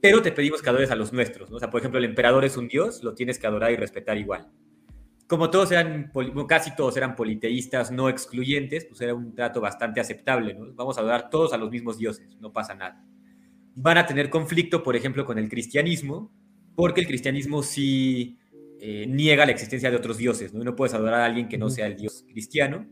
pero te pedimos que adores a los nuestros. ¿no? O sea, por ejemplo, el emperador es un dios, lo tienes que adorar y respetar igual como todos eran, casi todos eran politeístas no excluyentes, pues era un trato bastante aceptable, ¿no? Vamos a adorar todos a los mismos dioses, no pasa nada. Van a tener conflicto, por ejemplo, con el cristianismo, porque el cristianismo sí eh, niega la existencia de otros dioses, ¿no? No puedes adorar a alguien que no sea el dios cristiano.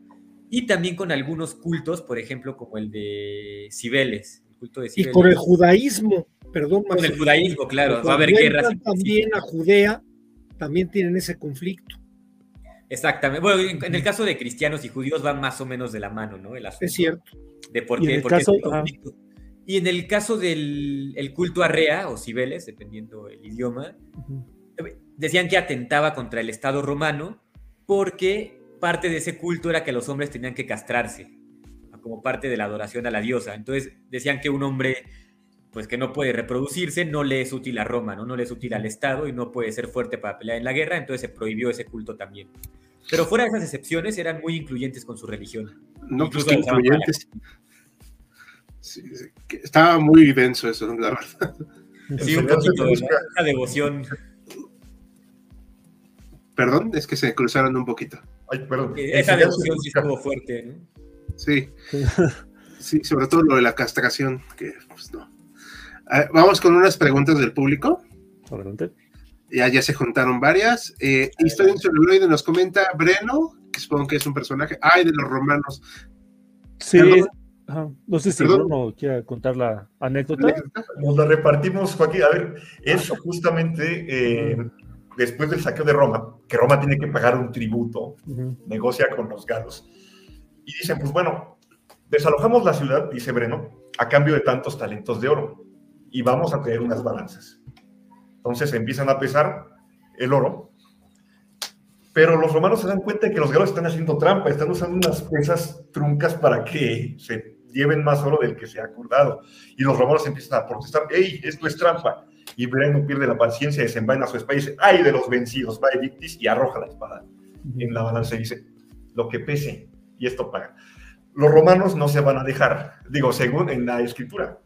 Y también con algunos cultos, por ejemplo, como el de Cibeles, el culto de Cibeles. Y con el judaísmo, perdón. Con el judaísmo, claro, va a haber guerras. También a Judea, también tienen ese conflicto. Exactamente. Bueno, en, el caso de cristianos y judíos van más o menos de la mano, ¿no? es cierto. De por qué, y en el caso del culto a Rea o Cibeles, dependiendo el idioma, decían que atentaba contra el Estado romano porque parte de ese culto era que los hombres tenían que castrarse como parte de la adoración a la diosa. Entonces decían que un hombre pues que no puede reproducirse, no le es útil a Roma, ¿no? no le es útil al Estado y no puede ser fuerte para pelear en la guerra, entonces se prohibió ese culto también. Pero fuera de esas excepciones, eran muy incluyentes con su religión. No, pues incluyentes. estaba muy denso eso, la verdad. Sí, un poquito de devoción. Perdón, es que se cruzaron un poquito. Ay, perdón. Esa devoción sí estuvo fuerte, ¿no? Sí. Sí, sobre todo lo de la castración, que pues no. Vamos con unas preguntas del público. Adelante. Ya, ya se juntaron varias. Eh, Historia en celuloide nos comenta Breno, que supongo que es un personaje. Ay, de los romanos. Sí, no sé si Bruno quiere contar la anécdota. Nos la repartimos, Joaquín. A ver, eso justamente eh, después del saqueo de Roma, que Roma tiene que pagar un tributo, negocia con los galos. Y dicen, pues bueno, desalojamos la ciudad, dice Breno, a cambio de tantos talentos de oro. Y vamos a tener unas balanzas. Entonces empiezan a pesar el oro. Pero los romanos se dan cuenta de que los galos están haciendo trampa, están usando unas pesas truncas para que se lleven más oro del que se ha acordado. Y los romanos empiezan a protestar, ¡Ey, esto es trampa! Y Breno pierde la paciencia, desenvaina su espada y dice, ¡ay de los vencidos! Va Edictis y arroja la espada en la balanza dice, lo que pese, y esto paga. Los romanos no se van a dejar, digo, según en la escritura,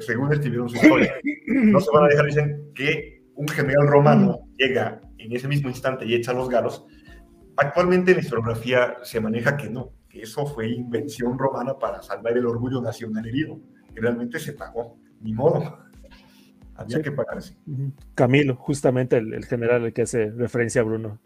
según escribieron su historia, no se van a dejar, dicen que un general romano llega en ese mismo instante y echa los galos. Actualmente en la historiografía se maneja que no, eso fue invención romana para salvar el orgullo nacional herido. Y realmente se pagó, ni modo. Había que pagarse. Camilo, justamente el, general al que hace referencia a Bruno.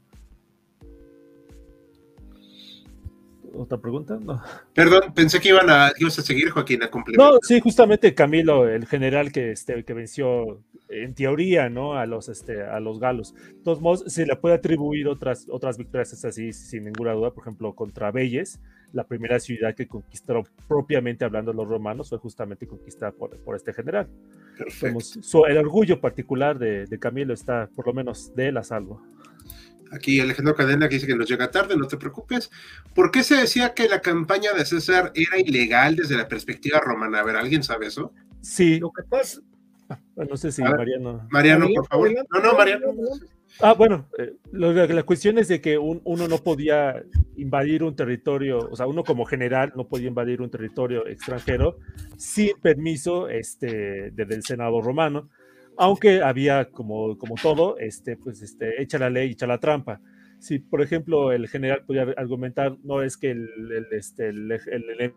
¿Otra pregunta? No. Perdón, pensé que iban a, ibas a seguir, Joaquín, a No, sí, justamente Camilo, el general que, este, que venció en teoría, ¿no? A los, este, a los galos. De todos modos, se le puede atribuir otras, otras victorias así, sin ninguna duda, por ejemplo, contra Belles, la primera ciudad que conquistaron propiamente hablando los romanos fue justamente conquistada por, por este general. el orgullo particular de, de, Camilo está, por lo menos, de él a salvo. Aquí Alejandro Cadena que dice que nos llega tarde, no te preocupes. ¿Por qué se decía que la campaña de César era ilegal desde la perspectiva romana? A ver, ¿alguien sabe eso? Sí. Lo que pasa, no sé si Mariano. Mariano, por favor. No, no, Mariano. Ah, bueno, eh, la cuestión es de que uno no podía invadir un territorio, o sea, uno como general no podía invadir un territorio extranjero sin permiso este, del Senado romano, aunque había, como, como todo, este, pues, este, echa la ley, echa la trampa. Si, por ejemplo, el general podía argumentar, no es que el, el, este, el, el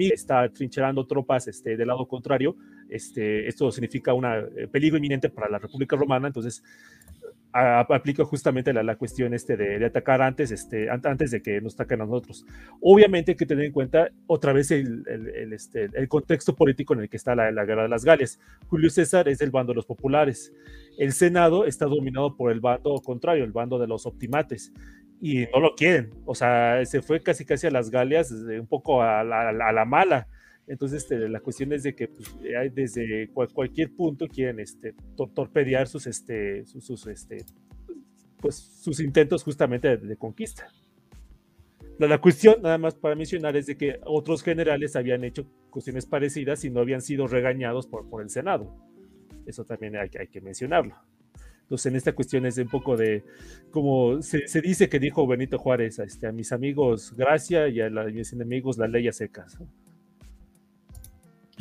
está trincherando tropas este, del lado contrario, este, esto significa un eh, peligro inminente para la República Romana, entonces aplica justamente la, la cuestión este de, atacar antes, este, antes de que nos ataquen a nosotros. Obviamente hay que tener en cuenta otra vez el, el, este, el contexto político en el que está la, la, guerra de las Galias. Julio César es del bando de los populares. El Senado está dominado por el bando contrario, el bando de los optimates y no lo quieren. O sea, se fue casi casi a las Galias un poco a la, a la mala. Entonces, este, la cuestión es de que pues, desde cualquier punto quieren este, torpedear sus, este, sus, este, pues, sus intentos justamente de, conquista. La, la, cuestión, nada más para mencionar, es de que otros generales habían hecho cuestiones parecidas y no habían sido regañados por, por el Senado. Eso también hay, hay que mencionarlo. Entonces, en esta cuestión es un poco de, como se, dice que dijo Benito Juárez, este, a mis amigos gracia y a, mis enemigos la ley a secas.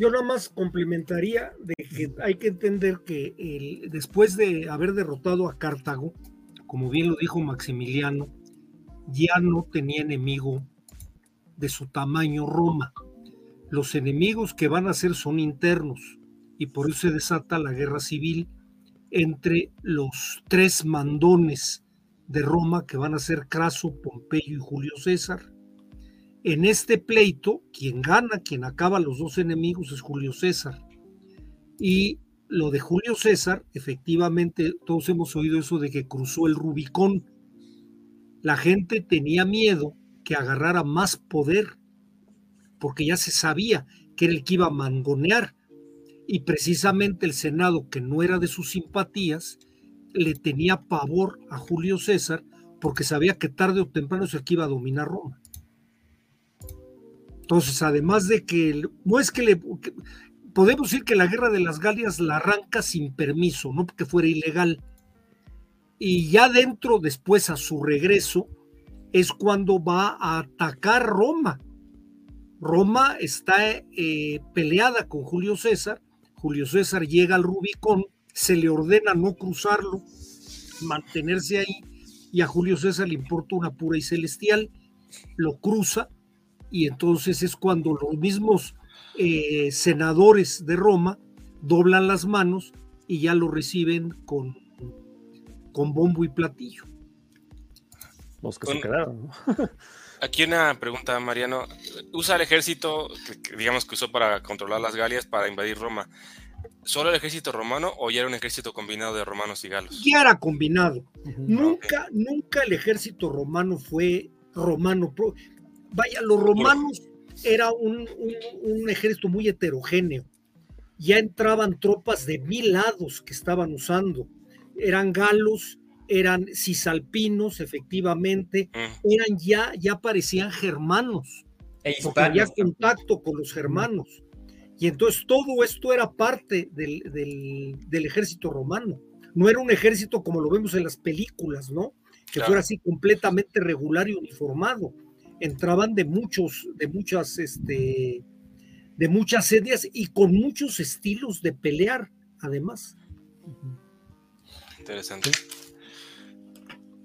Yo nada más complementaría de que hay que entender que después de haber derrotado a Cartago, como bien lo dijo Maximiliano, ya no tenía enemigo de su tamaño Roma. Los enemigos que van a ser son internos y por eso se desata la guerra civil entre los tres mandones de Roma que van a ser Craso, Pompeyo y Julio César. En este pleito, quien gana, quien acaba los dos enemigos es Julio César. Y lo de Julio César, efectivamente, todos hemos oído eso de que cruzó el Rubicón. La gente tenía miedo que agarrara más poder, porque ya se sabía que era el que iba a mangonear y precisamente el Senado, que no era de sus simpatías, le tenía pavor a Julio César porque sabía que tarde o temprano es el que iba a dominar Roma. Entonces, además de que, no es que le, podemos decir que la guerra de las Galias la arranca sin permiso, no porque fuera ilegal. Y ya dentro, después a su regreso, es cuando va a atacar Roma. Roma está eh, peleada con Julio César, Julio César llega al Rubicón, se le ordena no cruzarlo, mantenerse ahí, y a Julio César le importa una pura y celestial, lo cruza, y entonces es cuando los mismos eh, senadores de Roma doblan las manos y ya lo reciben con, con bombo y platillo. Los que se quedaron. Aquí una pregunta, Mariano. ¿Usa el ejército, que, digamos que usó para controlar las Galias, para invadir Roma? ¿Solo el ejército romano o ya era un ejército combinado de romanos y galos? Ya era combinado. Nunca, nunca el ejército romano fue romano. Vaya, los romanos era un, un, ejército muy heterogéneo. Ya entraban tropas de mil lados que estaban usando. Eran galos, eran cisalpinos, efectivamente, mm. eran ya, ya parecían germanos. E había contacto con los germanos. Y entonces todo esto era parte del, del, ejército romano. No era un ejército como lo vemos en las películas, ¿no? Que fuera así completamente regular y uniformado entraban de muchos, de muchas, este, de muchas etnias y con muchos estilos de pelear, además. Interesante.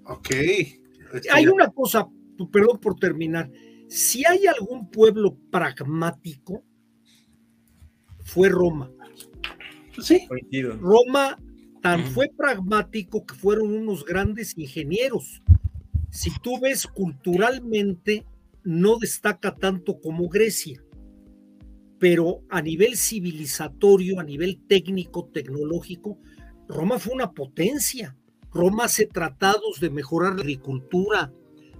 Ok. Hay una cosa, perdón por terminar. Si hay algún pueblo pragmático, fue Roma. Sí. Roma tan fue pragmático que fueron unos grandes ingenieros si tú ves culturalmente, no destaca tanto como Grecia, pero a nivel civilizatorio, a nivel técnico, tecnológico, Roma fue una potencia. Roma hace tratados de mejorar la agricultura,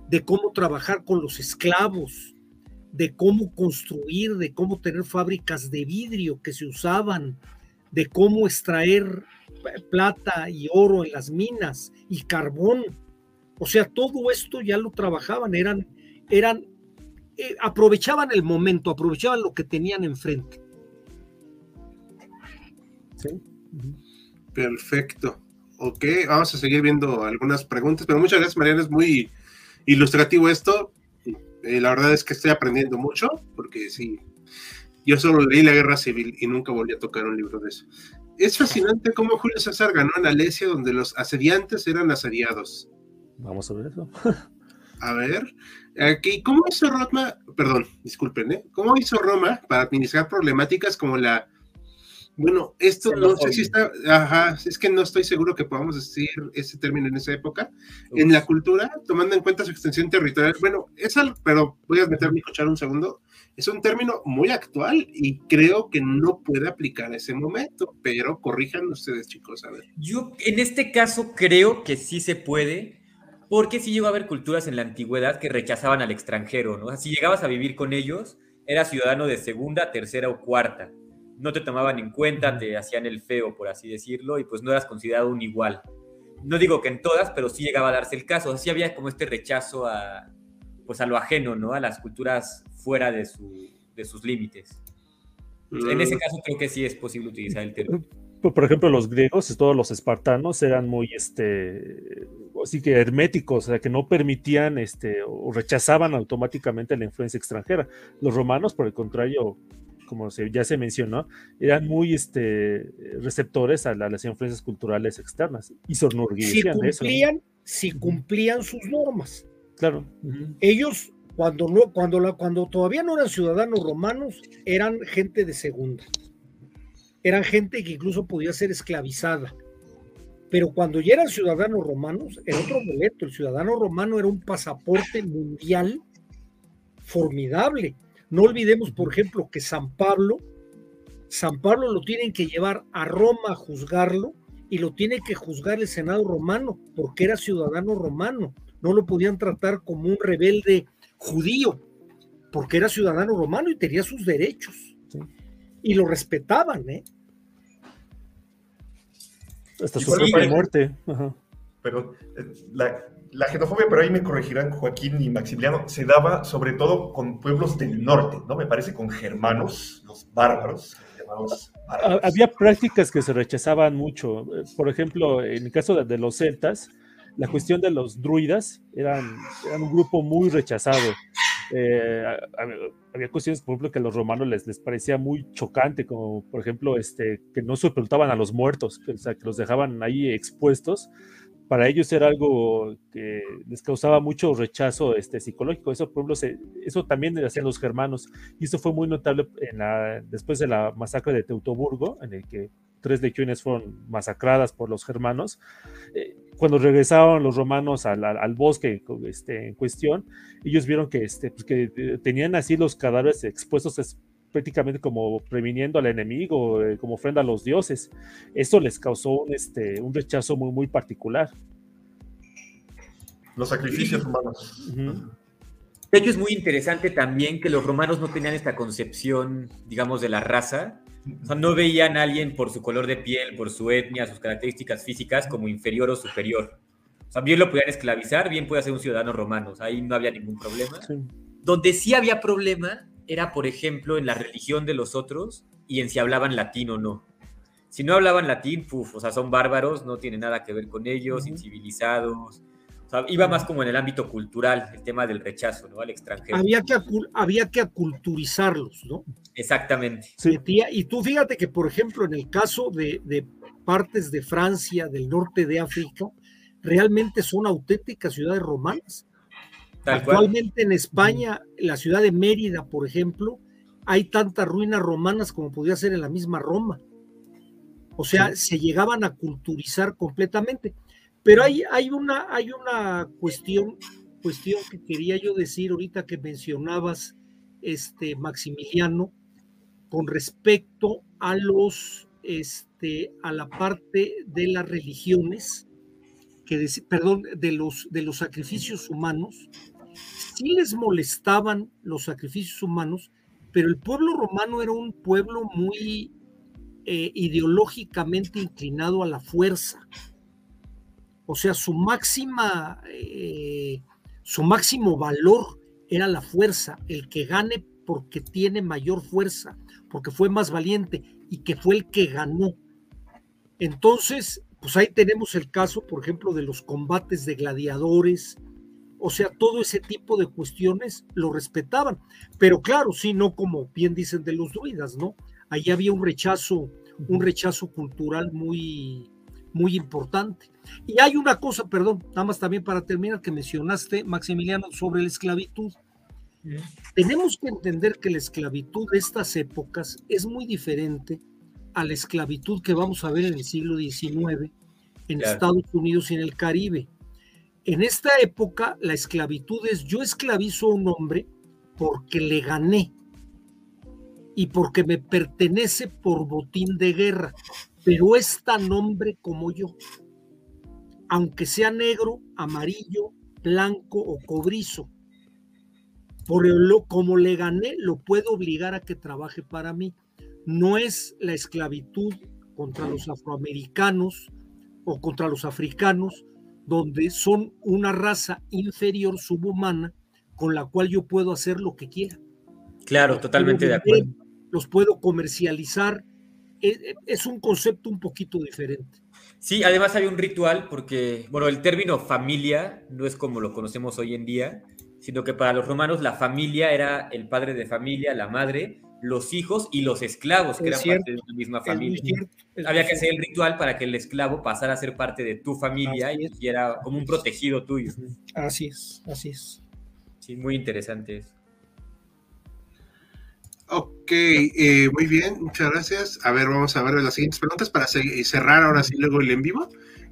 de cómo trabajar con los esclavos, de cómo construir, de cómo tener fábricas de vidrio que se usaban, de cómo extraer plata y oro en las minas y carbón o sea, todo esto ya lo trabajaban, eran, eran, eh, aprovechaban el momento, aprovechaban lo que tenían enfrente. Sí. Perfecto. Ok, vamos a seguir viendo algunas preguntas, pero muchas gracias, Mariana, es muy ilustrativo esto. Eh, la verdad es que estoy aprendiendo mucho, porque sí, yo solo leí la guerra civil y nunca volví a tocar un libro de eso. Es fascinante cómo Julio César ganó en Alesia, donde los asediantes eran asediados. Vamos a ver eso. a ver, aquí, ¿cómo hizo Roma? Perdón, disculpen, ¿eh? ¿Cómo hizo Roma para administrar problemáticas como la bueno, esto no sé si está, ajá, es que no estoy seguro que podamos decir ese término en esa época. En la cultura, tomando en cuenta su extensión territorial, bueno, es algo, pero voy a meter mi cochar un segundo, es un término muy actual y creo que no puede aplicar a ese momento, pero corrijan ustedes, chicos, a ver. Yo en este caso creo que sí se puede, porque sí llegó a haber culturas en la antigüedad que rechazaban al extranjero, ¿no? si llegabas a vivir con ellos, eras ciudadano de segunda, tercera o cuarta. No te tomaban en cuenta, te hacían el feo, por así decirlo, y pues no eras considerado un igual. No digo que en todas, pero sí llegaba a darse el caso. Así había como este rechazo a, pues a lo ajeno, ¿no? A las culturas fuera de, de sus límites. En ese mm. caso creo que sí es posible utilizar el término por ejemplo, los griegos, todos los espartanos eran muy, este, así que herméticos, o sea, que no permitían, este, o rechazaban automáticamente la influencia extranjera. Los romanos, por el contrario, como ya se mencionó, eran muy, este, receptores a, las influencias culturales externas y se si cumplían, Si cumplían sus normas. Claro. Ellos, cuando, no, cuando, la, cuando todavía no eran ciudadanos romanos, eran gente de segunda eran gente que incluso podía ser esclavizada. Pero cuando ya eran ciudadanos romanos, era otro boleto. El ciudadano romano era un pasaporte mundial formidable. No olvidemos, por ejemplo, que San Pablo, San Pablo lo tienen que llevar a Roma a juzgarlo y lo tiene que juzgar el Senado romano porque era ciudadano romano. No lo podían tratar como un rebelde judío porque era ciudadano romano y tenía sus derechos. Y lo respetaban, ¿eh? Hasta su propia muerte. Pero eh, la, la, xenofobia, pero ahí me corregirán Joaquín y Maximiliano, se daba sobre todo con pueblos del norte, ¿no? Me parece con germanos, los bárbaros. Había prácticas que se rechazaban mucho. Por ejemplo, en el caso de, los celtas, la cuestión de los druidas eran, eran un grupo muy rechazado. Eh, había cuestiones, por ejemplo, que a los romanos les, les parecía muy chocante, como por ejemplo, este, que no sepultaban a los muertos, que, o sea, que los dejaban ahí expuestos. Para ellos era algo que les causaba mucho rechazo este, psicológico. Eso, por ejemplo, eso también lo hacían los germanos. Y eso fue muy notable en la, después de la masacre de Teutoburgo, en el que tres legiones fueron masacradas por los germanos. Eh, cuando regresaban los romanos al, al, bosque este, en cuestión, ellos vieron que, este, pues que eh, tenían así los cadáveres expuestos prácticamente como previniendo al enemigo, eh, como ofrenda a los dioses. Eso les causó un, este, un rechazo muy, muy particular. Los sacrificios humanos. De hecho, es muy interesante también que los romanos no tenían esta concepción, digamos, de la raza, o sea, no veían a alguien por su color de piel, por su etnia, sus características físicas como inferior o superior. O sea, bien lo podían esclavizar, bien puede ser un ciudadano romano. ahí no había ningún problema. Donde sí había problema era, por ejemplo, en la religión de los otros y en si hablaban latín o no. Si no hablaban latín, puf, o sea, son bárbaros, no tiene nada que ver con ellos, incivilizados, iba más como en el ámbito cultural, el tema del rechazo, ¿no? Al extranjero. Había que, había que aculturizarlos, ¿no? Exactamente. Y tú fíjate que, por ejemplo, en el caso de, partes de Francia, del norte de África, realmente son auténticas ciudades romanas. Actualmente en España, la ciudad de Mérida, por ejemplo, hay tantas ruinas romanas como podía ser en la misma Roma. O sea, se llegaban a culturizar completamente. Pero hay, hay, una, hay una cuestión, cuestión que quería yo decir ahorita que mencionabas, este, Maximiliano, con respecto a los, este, a la parte de las religiones, que perdón, de los, de los sacrificios humanos, sí les molestaban los sacrificios humanos, pero el pueblo romano era un pueblo muy eh, ideológicamente inclinado a la fuerza. O sea, su máxima, eh, su máximo valor era la fuerza, el que gane porque tiene mayor fuerza, porque fue más valiente y que fue el que ganó. Entonces, pues ahí tenemos el caso, por ejemplo, de los combates de gladiadores, o sea, todo ese tipo de cuestiones lo respetaban, pero claro, sí, no como bien dicen de los druidas, ¿no? Ahí había un rechazo, un rechazo cultural muy, muy importante. Y hay una cosa, perdón, nada más también para terminar, que mencionaste, Maximiliano, sobre la esclavitud. Tenemos que entender que la esclavitud de estas épocas es muy diferente a la esclavitud que vamos a ver en el siglo XIX en Estados Unidos y en el Caribe. En esta época, la esclavitud es yo esclavizo a un hombre porque le gané y porque me pertenece por botín de guerra pero es tan hombre como yo. Aunque sea negro, amarillo, blanco o cobrizo. Por lo, como le gané, lo puedo obligar a que trabaje para mí. No es la esclavitud contra los afroamericanos o contra los africanos, donde son una raza inferior, subhumana, con la cual yo puedo hacer lo que quiera. Claro, totalmente de acuerdo. Los puedo comercializar, es, un concepto un poquito diferente. Sí, además hay un ritual porque, bueno, el término familia no es como lo conocemos hoy en día, sino que para los romanos la familia era el padre de familia, la madre, los hijos y los esclavos, que eran parte de la misma familia. Había que hacer el ritual para que el esclavo pasara a ser parte de tu familia y, era como un protegido tuyo. Así es, así es. Sí, muy interesante eso. Ok, eh, muy bien, muchas gracias. A ver, vamos a ver las siguientes preguntas para cerrar ahora sí luego el en vivo.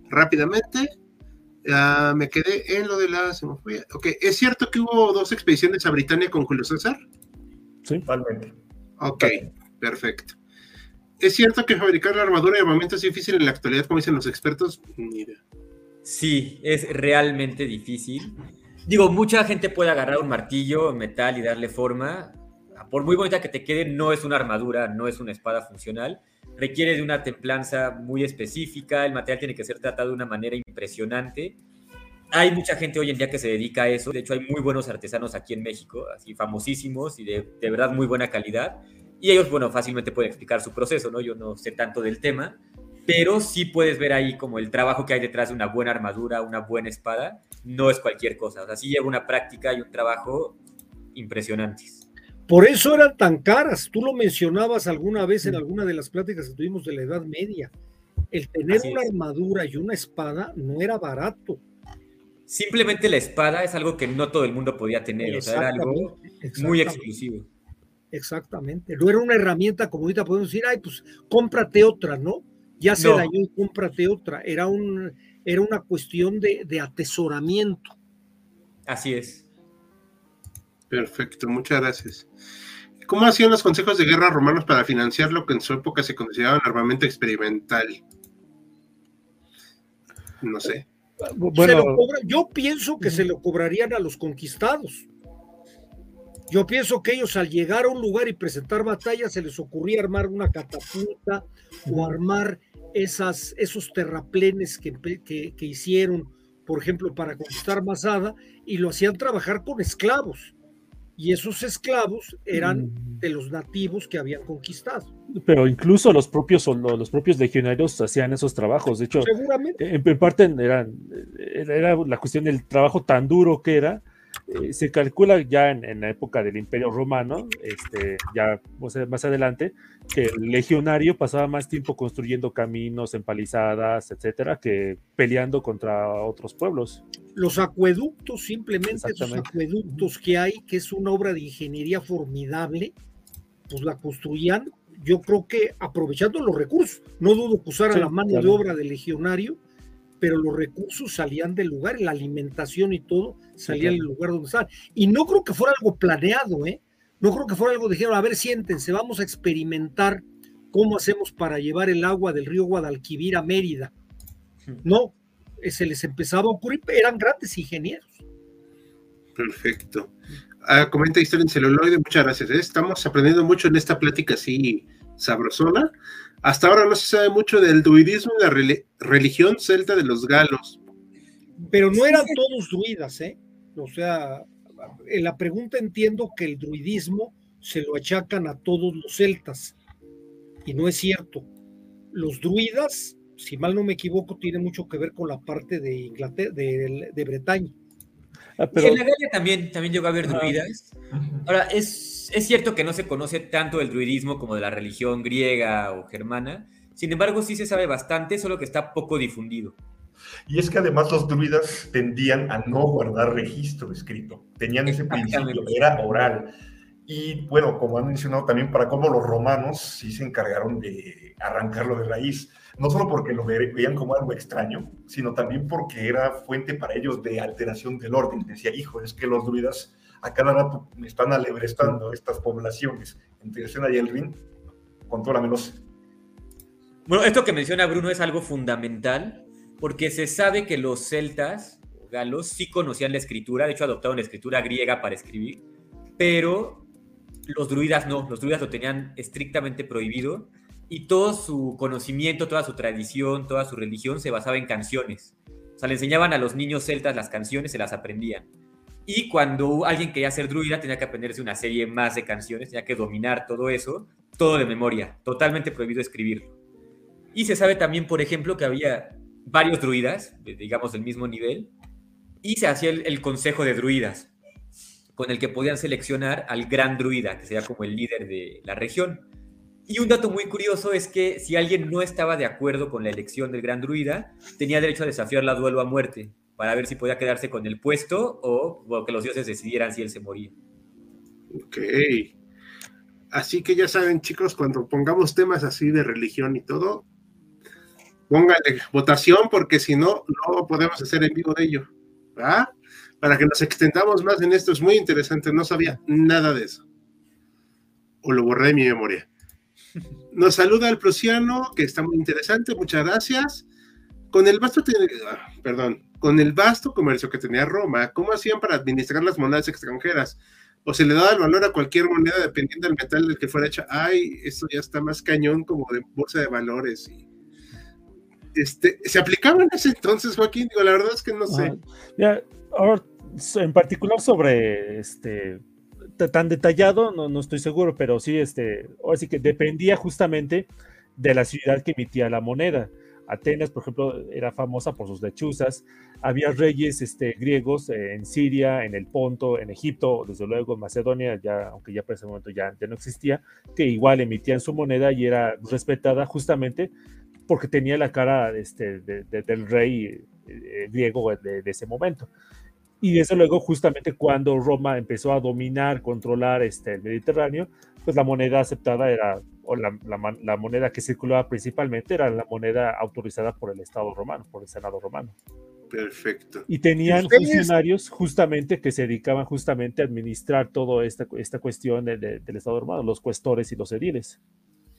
Rápidamente, me quedé en lo de la... Ok, ¿es cierto que hubo dos expediciones a Britania con Julio César? Sí. Totalmente. Ok, perfecto. ¿Es cierto que fabricar la armadura y armamento es difícil en la actualidad, como dicen los expertos? Ni idea. Sí, es realmente difícil. Digo, mucha gente puede agarrar un martillo, metal y darle forma por muy bonita que te quede, no es una armadura, no es una espada funcional. Requiere de una templanza muy específica, el material tiene que ser tratado de una manera impresionante. Hay mucha gente hoy en día que se dedica a eso, de hecho hay muy buenos artesanos aquí en México, así famosísimos y de, de verdad muy buena calidad. Y ellos, bueno, fácilmente pueden explicar su proceso, ¿no? Yo no sé tanto del tema, pero sí puedes ver ahí como el trabajo que hay detrás de una buena armadura, una buena espada, no es cualquier cosa, o sea, sí lleva una práctica y un trabajo impresionantes. Por eso eran tan caras, tú lo mencionabas alguna vez en alguna de las pláticas que tuvimos de la Edad Media, el tener una armadura y una espada no era barato. Simplemente la espada es algo que no todo el mundo podía tener, o sea, era algo muy exclusivo. Exactamente, no era una herramienta como ahorita podemos decir, ay, pues cómprate otra, ¿no? Ya se dañó y cómprate otra. Era, un, era una cuestión de, de atesoramiento. Así es. Perfecto, muchas gracias. ¿Cómo hacían los consejos de guerra romanos para financiar lo que en su época se consideraba un armamento experimental? No sé. Bueno, yo pienso que se lo cobrarían a los conquistados. Yo pienso que ellos al llegar a un lugar y presentar batalla se les ocurría armar una catapulta o armar esas, esos terraplenes que, que, hicieron, por ejemplo, para conquistar Masada y lo hacían trabajar con esclavos. Y esos esclavos eran mm. de los nativos que habían conquistado. Pero incluso los propios los propios legionarios hacían esos trabajos. De hecho, En, parte eran, era la cuestión del trabajo tan duro que era eh, se calcula ya en, la época del Imperio Romano, este, ya más adelante, que el legionario pasaba más tiempo construyendo caminos, empalizadas, etcétera, que peleando contra otros pueblos. Los acueductos, simplemente esos acueductos que hay, que es una obra de ingeniería formidable, pues la construían, yo creo que aprovechando los recursos. No dudo que usaran la mano de obra del legionario pero los recursos salían del lugar, la alimentación y todo salía del lugar donde estaban. Y no creo que fuera algo planeado, ¿eh? No creo que fuera algo, dijeron, a ver, siéntense, vamos a experimentar cómo hacemos para llevar el agua del río Guadalquivir a Mérida. No, eh, se les empezaba a ocurrir, eran grandes ingenieros. Perfecto. Ah, comenta historia en celuloide, muchas gracias. ¿eh? Estamos aprendiendo mucho en esta plática así sabrosona. Hasta ahora no se sabe mucho del druidismo y la religión celta de los galos. Pero no eran todos druidas, ¿eh? O sea, en la pregunta entiendo que el druidismo se lo achacan a todos los celtas. Y no es cierto. Los druidas, si mal no me equivoco, tiene mucho que ver con la parte de Inglaterra, de, Bretaña. Ah, en la Galia también, también llegó a haber druidas. Ahora, es es, cierto que no se conoce tanto del druidismo como de la religión griega o germana, sin embargo sí se sabe bastante, solo que está poco difundido. Y es que además los druidas tendían a no guardar registro escrito, tenían ese principio, era oral. Y bueno, como han mencionado también, para cómo los romanos sí se encargaron de arrancarlo de raíz, no solo porque lo veían como algo extraño, sino también porque era fuente para ellos de alteración del orden. Decía, hijo, es que los druidas a cada rato me están alebrestando estas poblaciones entre Sena y el Rin. Bueno, esto que menciona Bruno es algo fundamental porque se sabe que los celtas, galos, sí conocían la escritura, de hecho adoptaron la escritura griega para escribir, pero los druidas no, los druidas lo tenían estrictamente prohibido y todo su conocimiento, toda su tradición, toda su religión se basaba en canciones. O sea, le enseñaban a los niños celtas las canciones, se las aprendían. Y cuando alguien quería ser druida, tenía que aprenderse una serie más de canciones, tenía que dominar todo eso, todo de memoria, totalmente prohibido escribirlo. Y se sabe también, por ejemplo, que había varios druidas, digamos del mismo nivel, y se hacía el, consejo de druidas, con el que podían seleccionar al gran druida, que sería como el líder de la región. Y un dato muy curioso es que si alguien no estaba de acuerdo con la elección del gran druida, tenía derecho a desafiar la duelo a muerte para ver si podía quedarse con el puesto o, que los dioses decidieran si él se moría. Ok. Así que ya saben, chicos, cuando pongamos temas así de religión y todo, pónganle votación porque si no, no podemos hacer en vivo de ello. ¿verdad? Para que nos extendamos más en esto, es muy interesante, no sabía nada de eso. O lo borré de mi memoria. Nos saluda el prusiano, que está muy interesante, muchas gracias. Con el vasto, ah, perdón, con el vasto comercio que tenía Roma, ¿cómo hacían para administrar las monedas extranjeras? O se le daba el valor a cualquier moneda dependiendo del metal del que fuera hecha. Ay, eso ya está más cañón como de bolsa de valores. este, ¿Se aplicaba en ese entonces, Joaquín? Digo, la verdad es que no sé. ya, ahora, en particular sobre este tan detallado, no, no estoy seguro, pero sí, este, ahora sí que dependía justamente de la ciudad que emitía la moneda. Atenas, por ejemplo, era famosa por sus lechuzas. Había reyes este, griegos en Siria, en el Ponto, en Egipto, desde luego en Macedonia, ya, aunque ya por ese momento ya, no existía, que igual emitían su moneda y era respetada justamente porque tenía la cara este, del rey eh, griego de, ese momento. Y desde luego, justamente cuando Roma empezó a dominar, controlar este, el Mediterráneo, pues la moneda aceptada era o la, moneda que circulaba principalmente era la moneda autorizada por el Estado romano, por el Senado romano. Perfecto. Y tenían funcionarios justamente que se dedicaban justamente a administrar toda esta, esta cuestión del Estado romano, los cuestores y los ediles.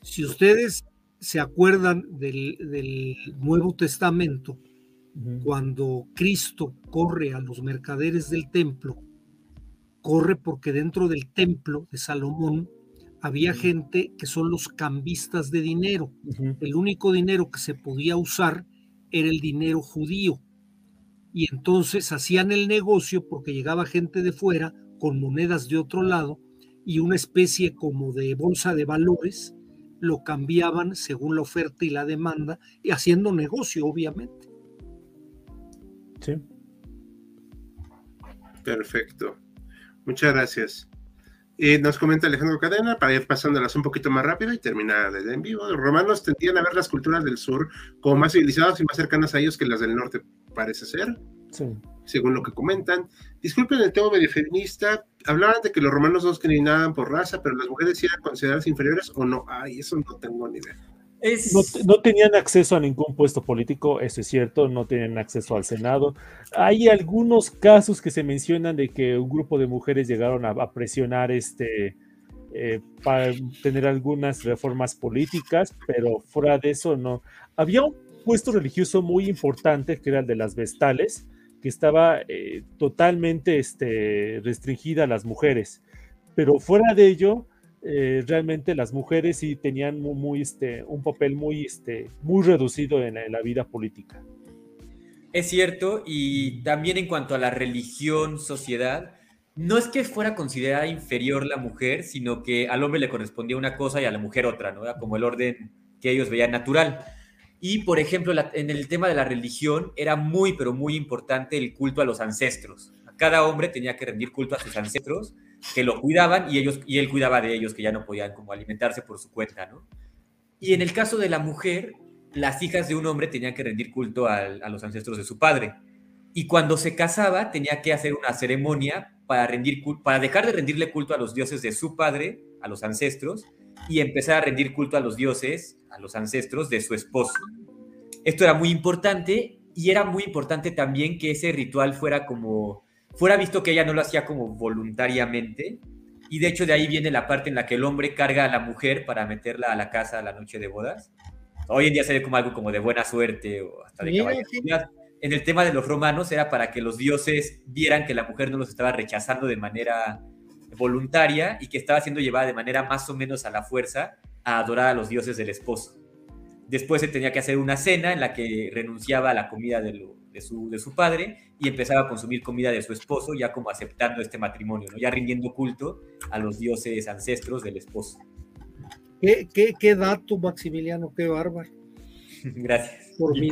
Si ustedes se acuerdan del, Nuevo Testamento, cuando Cristo corre a los mercaderes del templo, corre porque dentro del templo de Salomón había gente que son los cambistas de dinero. El único dinero que se podía usar era el dinero judío. Y entonces hacían el negocio porque llegaba gente de fuera con monedas de otro lado y una especie como de bolsa de valores, lo cambiaban según la oferta y la demanda y haciendo negocio, obviamente. Sí. Perfecto. Muchas gracias. Eh, nos comenta Alejandro Cadena, para ir pasándolas un poquito más rápido y terminar el en vivo. Los romanos tendían a ver las culturas del sur como más civilizadas y más cercanas a ellos que las del norte, parece ser. Según lo que comentan. Disculpen el tema medio feminista. Hablaban de que los romanos no discriminaban por raza, pero las mujeres eran consideradas inferiores o no. Ay, eso no tengo ni idea. No, tenían acceso a ningún puesto político, eso es cierto, no tenían acceso al Senado. Hay algunos casos que se mencionan de que un grupo de mujeres llegaron a, presionar este, eh, para tener algunas reformas políticas, pero fuera de eso no. Había un puesto religioso muy importante que era el de las vestales, que estaba eh, totalmente este, restringida a las mujeres, pero fuera de ello eh, realmente las mujeres sí tenían muy, este, un papel muy, este, muy reducido en la, vida política. Es cierto, y también en cuanto a la religión, sociedad, no es que fuera considerada inferior la mujer, sino que al hombre le correspondía una cosa y a la mujer otra, ¿no? como el orden que ellos veían natural. Y, por ejemplo, en el tema de la religión era muy, pero muy importante el culto a los ancestros. Cada hombre tenía que rendir culto a sus ancestros que lo cuidaban y, ellos, y él cuidaba de ellos que ya no podían como alimentarse por su cuenta, ¿no? Y en el caso de la mujer, las hijas de un hombre tenían que rendir culto a, los ancestros de su padre. Y cuando se casaba, tenía que hacer una ceremonia para, rendir, para dejar de rendirle culto a los dioses de su padre, a los ancestros, y empezar a rendir culto a los dioses, a los ancestros de su esposo. Esto era muy importante y era muy importante también que ese ritual fuera como fuera visto que ella no lo hacía como voluntariamente. Y de hecho de ahí viene la parte en la que el hombre carga a la mujer para meterla a la casa a la noche de bodas. Hoy en día se ve como algo como de buena suerte o hasta de caballería. En el tema de los romanos era para que los dioses vieran que la mujer no los estaba rechazando de manera voluntaria y que estaba siendo llevada de manera más o menos a la fuerza a adorar a los dioses del esposo. Después se tenía que hacer una cena en la que renunciaba a la comida de, su, de su padre y empezaba a consumir comida de su esposo, ya como aceptando este matrimonio, ¿no? ya rindiendo culto a los dioses ancestros del esposo. Qué, qué, qué dato, Maximiliano, qué bárbaro. Gracias. Y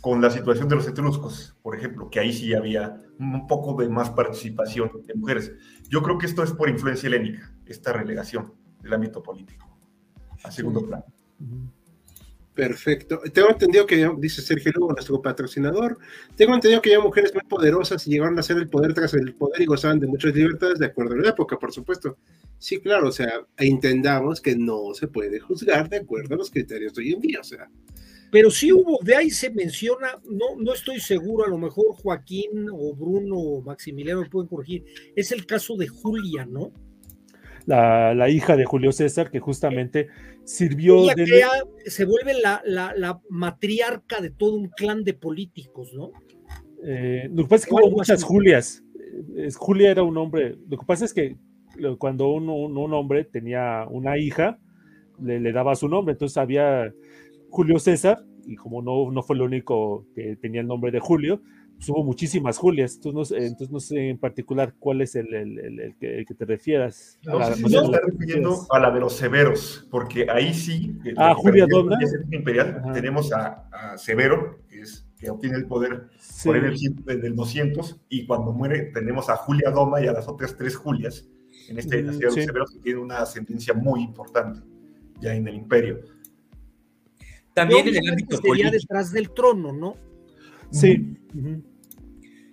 con la situación de los etruscos, por ejemplo, que ahí sí había un poco de más participación de mujeres. Yo creo que esto es por influencia helénica, esta relegación del ámbito político a segundo plano. Perfecto. Tengo entendido que, dice Sergio Lugo, nuestro patrocinador, tengo entendido que había mujeres muy poderosas y llegaron a ser el poder tras el poder y gozaban de muchas libertades de acuerdo a la época, por supuesto. Sí, claro, o sea, entendamos que no se puede juzgar de acuerdo a los criterios de hoy en día, o sea. Pero sí hubo, de ahí se menciona, no, no estoy seguro, a lo mejor Joaquín o Bruno o Maximiliano pueden corregir, es el caso de Julia, ¿no? La, hija de Julio César, que justamente sirvió. de... se vuelve la, matriarca de todo un clan de políticos, ¿no? Eh, lo que pasa es que hubo muchas Julias. Julia era un hombre. Lo que pasa es que cuando un, un, hombre tenía una hija, le, daba su nombre. Entonces había Julio César, y como no, no fue el único que tenía el nombre de Julio, pues, hubo muchísimas Julias. Entonces no, sé, entonces no sé en particular cuál es el, el, que, que, te refieras. No, a sé si se está refiriendo a la de los severos, porque ahí sí. Ah, Julia Dona. Imperial, tenemos a, a, Severo, que, es, que obtiene el poder por el del 200, y cuando muere tenemos a Julia Doma y a las otras tres Julias, en esta mm, dinastía de los severos, que tiene una ascendencia muy importante ya en el imperio. También en el ámbito sería detrás del trono, ¿no? Sí.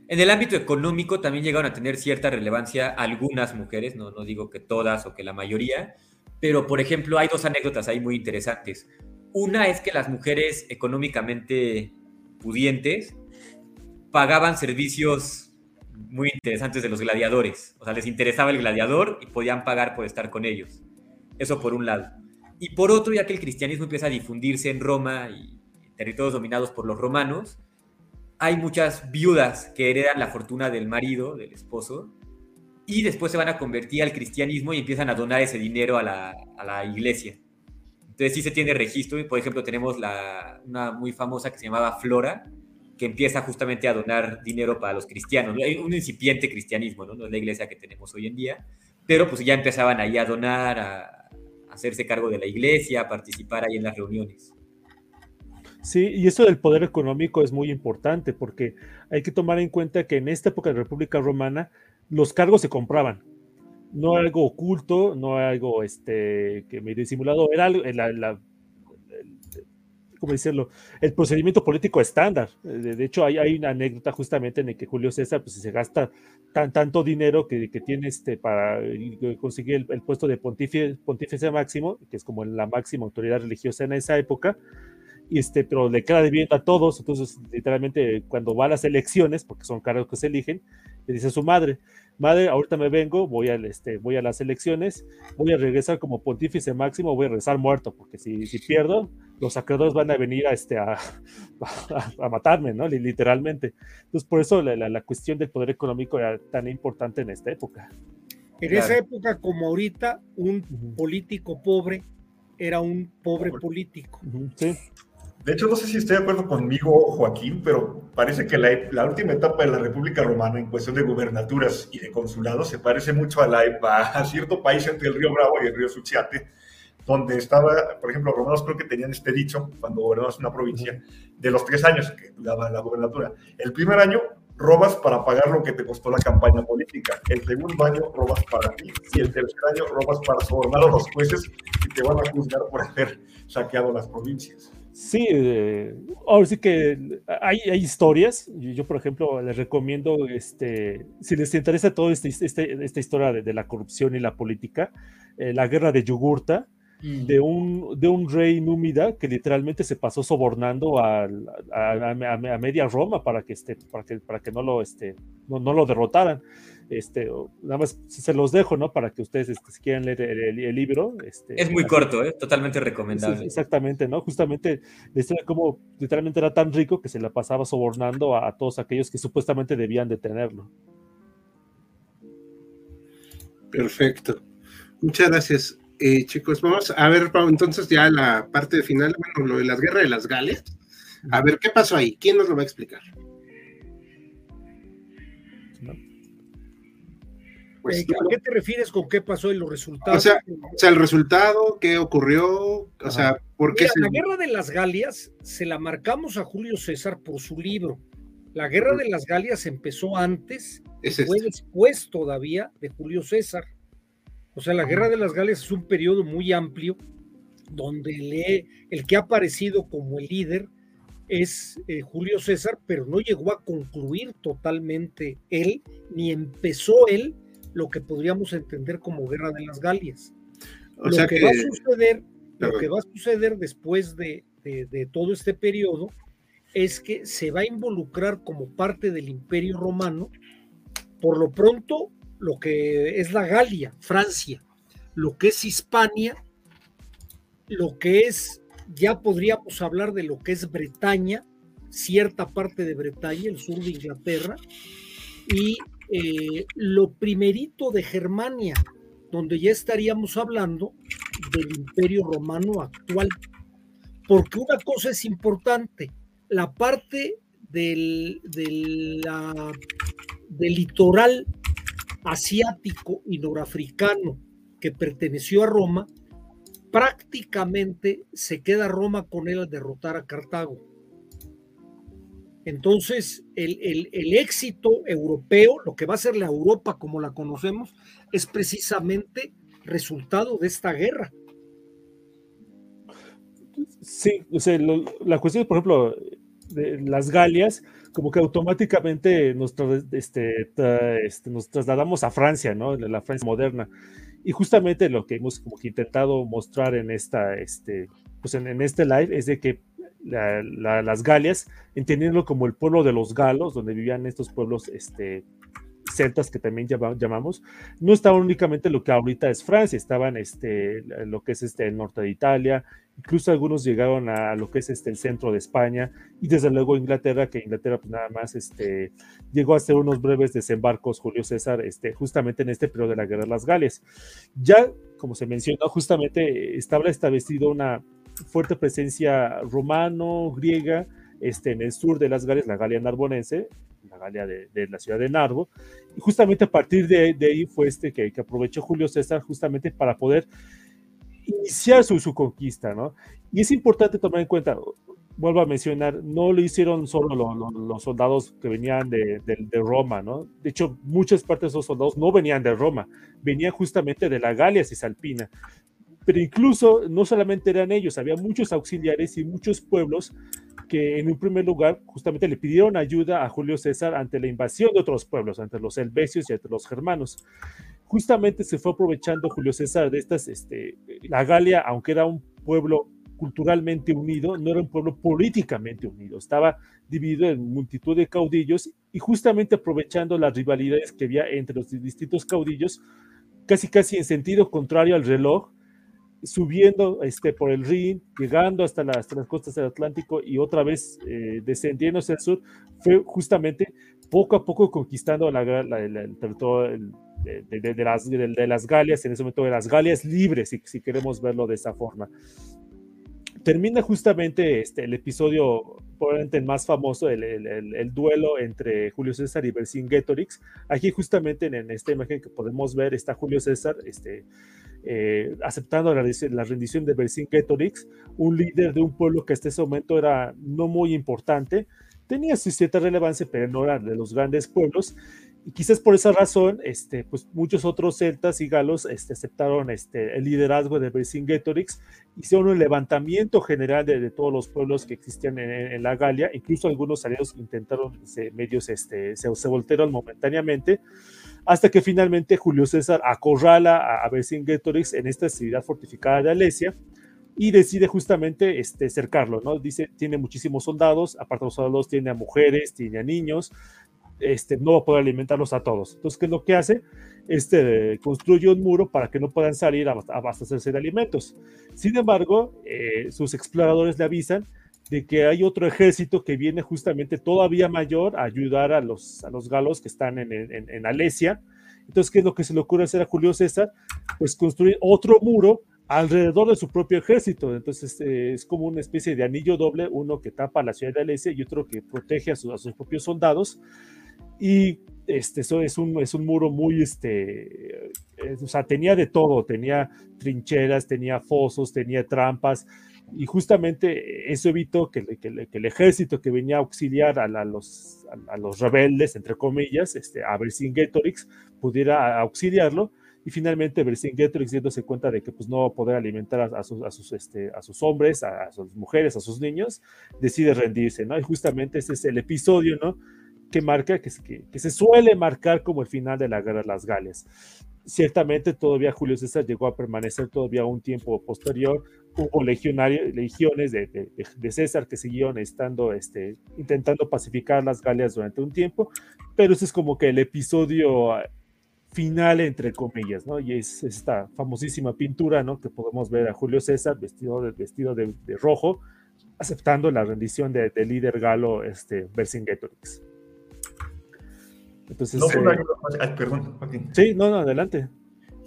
En el ámbito económico también llegaron a tener cierta relevancia algunas mujeres, no, no digo que todas o que la mayoría, pero por ejemplo hay dos anécdotas ahí muy interesantes. Una es que las mujeres económicamente pudientes pagaban servicios muy interesantes de los gladiadores. O sea, les interesaba el gladiador y podían pagar por estar con ellos. Eso por un lado. Y por otro, ya que el cristianismo empieza a difundirse en Roma y territorios dominados por los romanos, hay muchas viudas que heredan la fortuna del marido, del esposo, y después se van a convertir al cristianismo y empiezan a donar ese dinero a la, iglesia. Entonces sí se tiene registro, y por ejemplo tenemos la, una muy famosa que se llamaba Flora, que empieza justamente a donar dinero para los cristianos. Un incipiente cristianismo, ¿no? No es la iglesia que tenemos hoy en día, pero pues ya empezaban ahí a donar, a, hacerse cargo de la iglesia, a participar ahí en las reuniones. Sí, y eso del poder económico es muy importante porque hay que tomar en cuenta que en esta época de la República Romana los cargos se compraban. No algo oculto, no algo este, que me disimulado, era la, la, ¿cómo decirlo? El procedimiento político estándar. De, hecho, hay, hay, una anécdota justamente en el que Julio César pues, se gasta tan, tanto dinero que, que tiene este, para conseguir el, puesto de pontífice, pontífice máximo, que es como la máxima autoridad religiosa en esa época, y este, pero le queda debiendo a todos, entonces literalmente cuando va a las elecciones, porque son cargos que se eligen, le dice a su madre, madre, ahorita me vengo, voy a, este, voy a las elecciones, voy a regresar como pontífice máximo, voy a regresar muerto, porque si, si pierdo, los acreedores van a venir a, este, a, a, matarme, ¿no? Literalmente. Entonces, por eso la, la, cuestión del poder económico era tan importante en esta época. En esa época, como ahorita, un político pobre era un pobre político. Sí. De hecho, no sé si estoy de acuerdo conmigo, Joaquín, pero parece que la, última etapa de la República Romana en cuestión de gubernaturas y de consulados se parece mucho a, la, a cierto país entre el río Bravo y el río Suchiate, donde estaba, por ejemplo, los romanos creo que tenían este dicho cuando gobernabas una provincia, de los tres años que daba la gobernatura. El primer año robas para pagar lo que te costó la campaña política. El segundo año robas para ti. Y el tercer año robas para sobornar a los jueces que te van a juzgar por haber saqueado las provincias. Sí, eh, ahora sí que hay, hay historias. Yo, por ejemplo, les recomiendo, este, si les interesa toda este, este, esta historia de, la corrupción y la política, eh, la guerra de Yugurta, mm. de, un, de un rey númida que literalmente se pasó sobornando a, a, media Roma para que, este, para que, para que no, lo, este, no, no lo derrotaran. Este, nada más se los dejo, ¿no? Para que ustedes, este, si quieren leer el, libro. Este, es muy corto, ¿eh? Totalmente recomendable. exactamente, ¿no? Justamente historia como literalmente era tan rico que se la pasaba sobornando a, todos aquellos que supuestamente debían de tenerlo. Perfecto. Muchas gracias. Eh, chicos, vamos a ver entonces ya la parte final, bueno, lo de las guerras de las Gales. A ver, ¿qué pasó ahí? ¿Quién nos lo va a explicar? Pues, ¿A qué te refieres con qué pasó y los resultados? O sea, el resultado, qué ocurrió, o sea, ¿por qué La guerra de las Galias se la marcamos a Julio César por su libro. La guerra de las Galias empezó antes, fue después todavía de Julio César. O sea, la guerra de las Galias es un periodo muy amplio donde el que ha aparecido como el líder es eh, Julio César, pero no llegó a concluir totalmente él, ni empezó él lo que podríamos entender como guerra de las Galias. O lo que, va a suceder, lo que va a suceder después de, todo este periodo es que se va a involucrar como parte del Imperio Romano, por lo pronto, lo que es la Galia, Francia, lo que es Hispania, lo que es, ya podríamos hablar de lo que es Bretaña, cierta parte de Bretaña, el sur de Inglaterra, y eh, lo primerito de Germania, donde ya estaríamos hablando del imperio romano actual. Porque una cosa es importante, la parte del, del, litoral asiático y norafricano que perteneció a Roma, prácticamente se queda Roma con él al derrotar a Cartago. Entonces, el, éxito europeo, lo que va a ser la Europa como la conocemos, es precisamente resultado de esta guerra. Sí, o sea, la cuestión, por ejemplo, de las Galias, como que automáticamente nos, este, este, nos trasladamos a Francia, ¿no? La Francia moderna. Y justamente lo que hemos como que intentado mostrar en esta, este, pues en, este live es de que las Galias, entendiendo como el pueblo de los galos, donde vivían estos pueblos este, celtas que también llamamos, no estaban únicamente lo que ahorita es Francia, estaban este, lo que es este, el norte de Italia, incluso algunos llegaron a lo que es este, el centro de España y desde luego Inglaterra, que Inglaterra pues nada más este, llegó a hacer unos breves desembarcos Julio César este, justamente en este periodo de la Guerra de las Galias. Ya, como se mencionó, justamente estaba establecido una fuerte presencia romano, griega, este, en el sur de las Galias, la Galia narbonense, la Galia de, la ciudad de Narbo, y justamente a partir de, ahí fue este que, que aprovechó Julio César justamente para poder iniciar su, su conquista, ¿no? Y es importante tomar en cuenta, vuelvo a mencionar, no lo hicieron solo los soldados que venían de, de, Roma, ¿no? De hecho, muchas partes de esos soldados no venían de Roma, venían justamente de la Galia Cisalpina. Pero incluso no solamente eran ellos, había muchos auxiliares y muchos pueblos que en un primer lugar justamente le pidieron ayuda a Julio César ante la invasión de otros pueblos, ante los helvecios y ante los germanos. Justamente se fue aprovechando Julio César de estas, este, la Galia, aunque era un pueblo culturalmente unido, no era un pueblo políticamente unido, estaba dividido en multitud de caudillos y justamente aprovechando las rivalidades que había entre los distintos caudillos, casi casi en sentido contrario al reloj, subiendo este, por el Rin, llegando hasta, las costas del Atlántico y otra vez eh, descendiendo hacia el sur, fue justamente poco a poco conquistando la, el territorio, el, de, las, de, las Galias, en ese momento de las Galias libres, si, si queremos verlo de esa forma. Termina justamente este, el episodio probablemente el más famoso, el, el, duelo entre Julio César y Vercingetorix. Aquí justamente en, esta imagen que podemos ver está Julio César este, eh, aceptando la, rendición de Vercingetorix, un líder de un pueblo que hasta ese momento era no muy importante, tenía cierta relevancia, pero no era de los grandes pueblos, y quizás por esa razón, este, pues muchos otros celtas y galos este, aceptaron este, el liderazgo de Vercingetorix, hicieron un levantamiento general de, todos los pueblos que existían en, la Galia, incluso algunos aliados intentaron, se, medios se, se, voltearon momentáneamente, hasta que finalmente Julio César acorrala a, a Vercingetorix en esta ciudad fortificada de Alesia, y decide justamente este, cercarlo, ¿no? Dice, tiene muchísimos soldados, aparte de los soldados tiene a mujeres, tiene a niños, este, no va a poder alimentarlos a todos. Entonces, ¿qué es lo que hace? Este, construye un muro para que no puedan salir a abastecerse de alimentos. Sin embargo, eh, sus exploradores le avisan de que hay otro ejército que viene justamente todavía mayor a ayudar a los, a los galos que están en, en, en Alesia. Entonces, ¿qué es lo que se le ocurre hacer a Julio César? Pues construir otro muro alrededor de su propio ejército. Entonces eh, es como una especie de anillo doble, uno que tapa la ciudad de Alesia y otro que protege a, a sus propios soldados. Y este, es un, es un muro muy, este, eh, o sea, tenía de todo, tenía trincheras, tenía fosos, tenía trampas, y justamente eso evitó que, que, que el ejército que venía a auxiliar a, los, a, los rebeldes, entre comillas, este, a Vercingetorix, pudiera auxiliarlo, y finalmente Vercingetorix dándose cuenta de que pues, no va a poder alimentar a, sus, a, sus, este, a sus hombres, a, a, sus mujeres, a sus niños, decide rendirse, ¿no? Y justamente ese es el episodio, ¿no? Que marca, que, que, se suele marcar como el final de la guerra de las Gales. Ciertamente todavía Julio César llegó a permanecer todavía un tiempo posterior, hubo legionarios, legiones de, de, César que siguieron estando, este, intentando pacificar las Galias durante un tiempo, pero ese es como que el episodio final, entre comillas, ¿no? Y es esta famosísima pintura, ¿no? Que podemos ver a Julio César vestido de, vestido de, rojo, aceptando la rendición del líder galo este, Vercingetorix. Entonces, no, eh, perdón, Sí, no, no, adelante.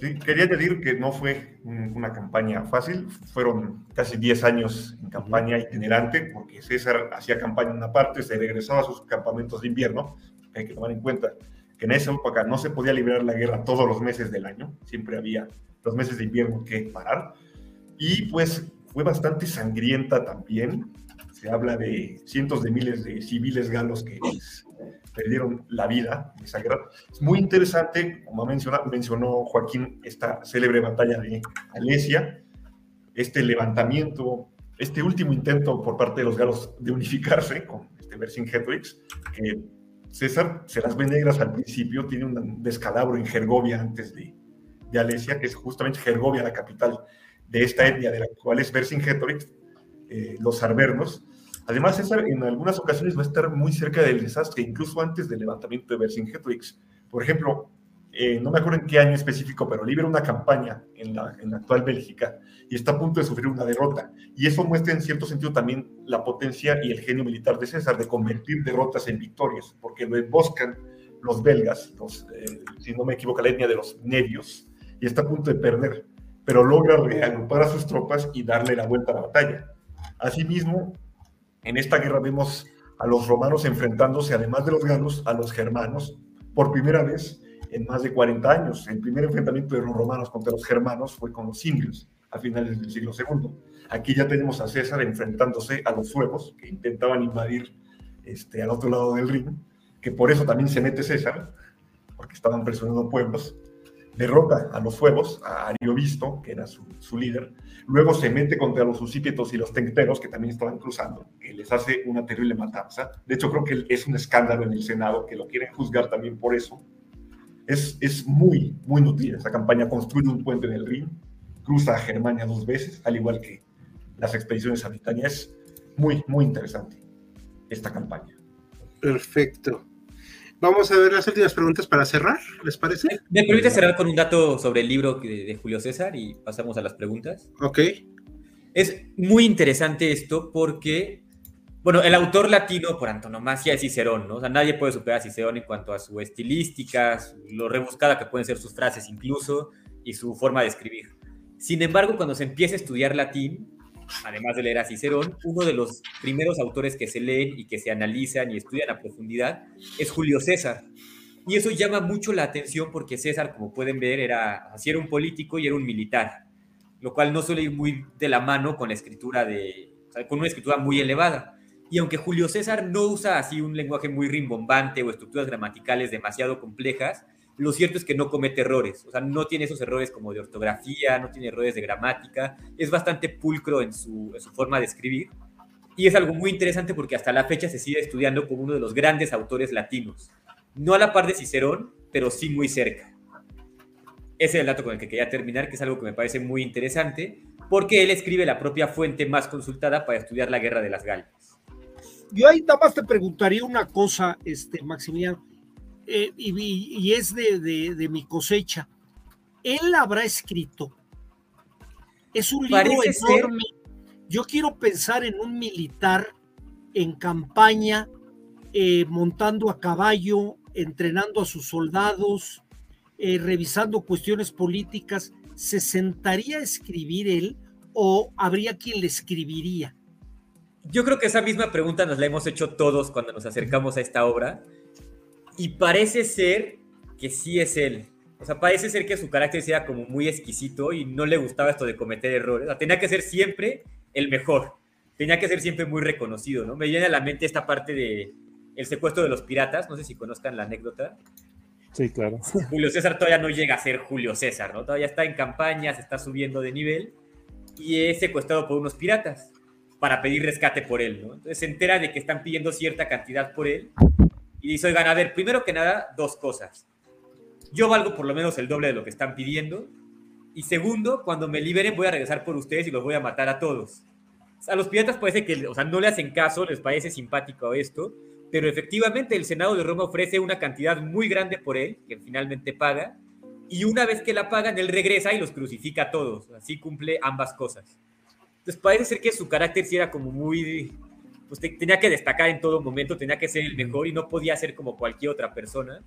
Sí, quería añadir que no fue una campaña fácil, fueron casi 10 años en campaña itinerante, porque César hacía campaña en una parte, se regresaba a sus campamentos de invierno, hay que tomar en cuenta que en esa época no se podía librar la guerra todos los meses del año, siempre había los meses de invierno que parar, y pues fue bastante sangrienta también, se habla de cientos de miles de civiles galos que perdieron la vida en esa guerra. Es muy interesante, como mencionó, mencionó Joaquín, esta célebre batalla de Alesia, este levantamiento, este último intento por parte de los galos de unificarse con este Vercingetorix, que César se las ve negras al principio, tiene un descalabro en Gergovia antes de, de Alesia, que es justamente Gergovia la capital de esta etnia de la cual es Vercingetorix, eh, los arvernos, Además, César en algunas ocasiones va a estar muy cerca del desastre, incluso antes del levantamiento de Vercingetorix. Por ejemplo, eh, no me acuerdo en qué año específico, pero libera una campaña en la, actual Bélgica y está a punto de sufrir una derrota. Y eso muestra en cierto sentido también la potencia y el genio militar de César de convertir derrotas en victorias, porque lo emboscan los belgas, eh, si no me equivoco, la etnia de los nevios, y está a punto de perder, pero logra reagrupar a sus tropas y darle la vuelta a la batalla. Asimismo, en esta guerra vemos a los romanos enfrentándose, además de los galos, a los germanos, por primera vez en más de 40 años. El primer enfrentamiento de los romanos contra los germanos fue con los indios a finales del siglo II. Aquí ya tenemos a César enfrentándose a los suevos, que intentaban invadir este, al otro lado del Rin, que por eso también se mete César, porque estaban presionando pueblos derrota a los fuegos, a Ariovisto, que era su, su, líder, luego se mete contra los usípietos y los tencteros, que también estaban cruzando, que les hace una terrible matanza. De hecho, creo que es un escándalo en el Senado, que lo quieren juzgar también por eso. Es, es muy, muy nutrida esa campaña, construye un puente en el Rin, cruza a Germania dos veces, al igual que las expediciones a Britania. Es muy, muy interesante esta campaña. Perfecto. Vamos a ver las últimas preguntas para cerrar, ¿les parece? ¿Me permite cerrar con un dato sobre el libro de, Julio César y pasamos a las preguntas? Ok. Es muy interesante esto porque, bueno, el autor latino por antonomasia es Cicerón, ¿no? O sea, nadie puede superar a Cicerón en cuanto a su estilística, lo rebuscada que pueden ser sus frases incluso y su forma de escribir. Sin embargo, cuando se empieza a estudiar latín, además de leer a Cicerón, uno de los primeros autores que se leen y que se analizan y estudian a profundidad es Julio César. Y eso llama mucho la atención porque César, como pueden ver, era, así un político y era un militar, lo cual no suele ir muy de la mano con la escritura de, con una escritura muy elevada. Y aunque Julio César no usa así un lenguaje muy rimbombante o estructuras gramaticales demasiado complejas, lo cierto es que no comete errores, o sea, no tiene esos errores como de ortografía, no tiene errores de gramática, es bastante pulcro en su, forma de escribir. Y es algo muy interesante porque hasta la fecha se sigue estudiando como uno de los grandes autores latinos. No a la par de Cicerón, pero sí muy cerca. Ese es el dato con el que quería terminar, que es algo que me parece muy interesante, porque él escribe la propia fuente más consultada para estudiar la guerra de las Galias. Yo ahí nada más te preguntaría una cosa, este, Maximiliano. Eh, y, es de, mi cosecha. Él habrá escrito. Es un libro enorme. Yo quiero pensar en un militar en campaña, eh, montando a caballo, entrenando a sus soldados, eh, revisando cuestiones políticas. ¿Se sentaría a escribir él o habría quien le escribiría? Yo creo que esa misma pregunta nos la hemos hecho todos cuando nos acercamos a esta obra y parece ser que sí es él. O sea, parece ser que su carácter sea como muy exquisito y no le gustaba esto de cometer errores. O sea, tenía que ser siempre el mejor. Tenía que ser siempre muy reconocido, ¿no? Me viene a la mente esta parte de el secuestro de los piratas. No sé si conozcan la anécdota. Sí, claro. Julio César todavía no llega a ser Julio César, ¿no? Todavía está en campaña, se está subiendo de nivel y es secuestrado por unos piratas para pedir rescate por él, ¿no? Entonces se entera de que están pidiendo cierta cantidad por él y dice, oigan, a ver, primero que nada, dos cosas. Yo valgo por lo menos el doble de lo que están pidiendo. Y segundo, cuando me liberen voy a regresar por ustedes y los voy a matar a todos. A los piratas parece que, o sea, no le hacen caso, les parece simpático esto, pero efectivamente el Senado de Roma ofrece una cantidad muy grande por él, que finalmente paga, y una vez que la pagan, él regresa y los crucifica a todos. Así cumple ambas cosas. Entonces parece ser que su carácter sí era como muy pues tenía que destacar en todo momento, tenía que ser el mejor y no podía ser como cualquier otra persona.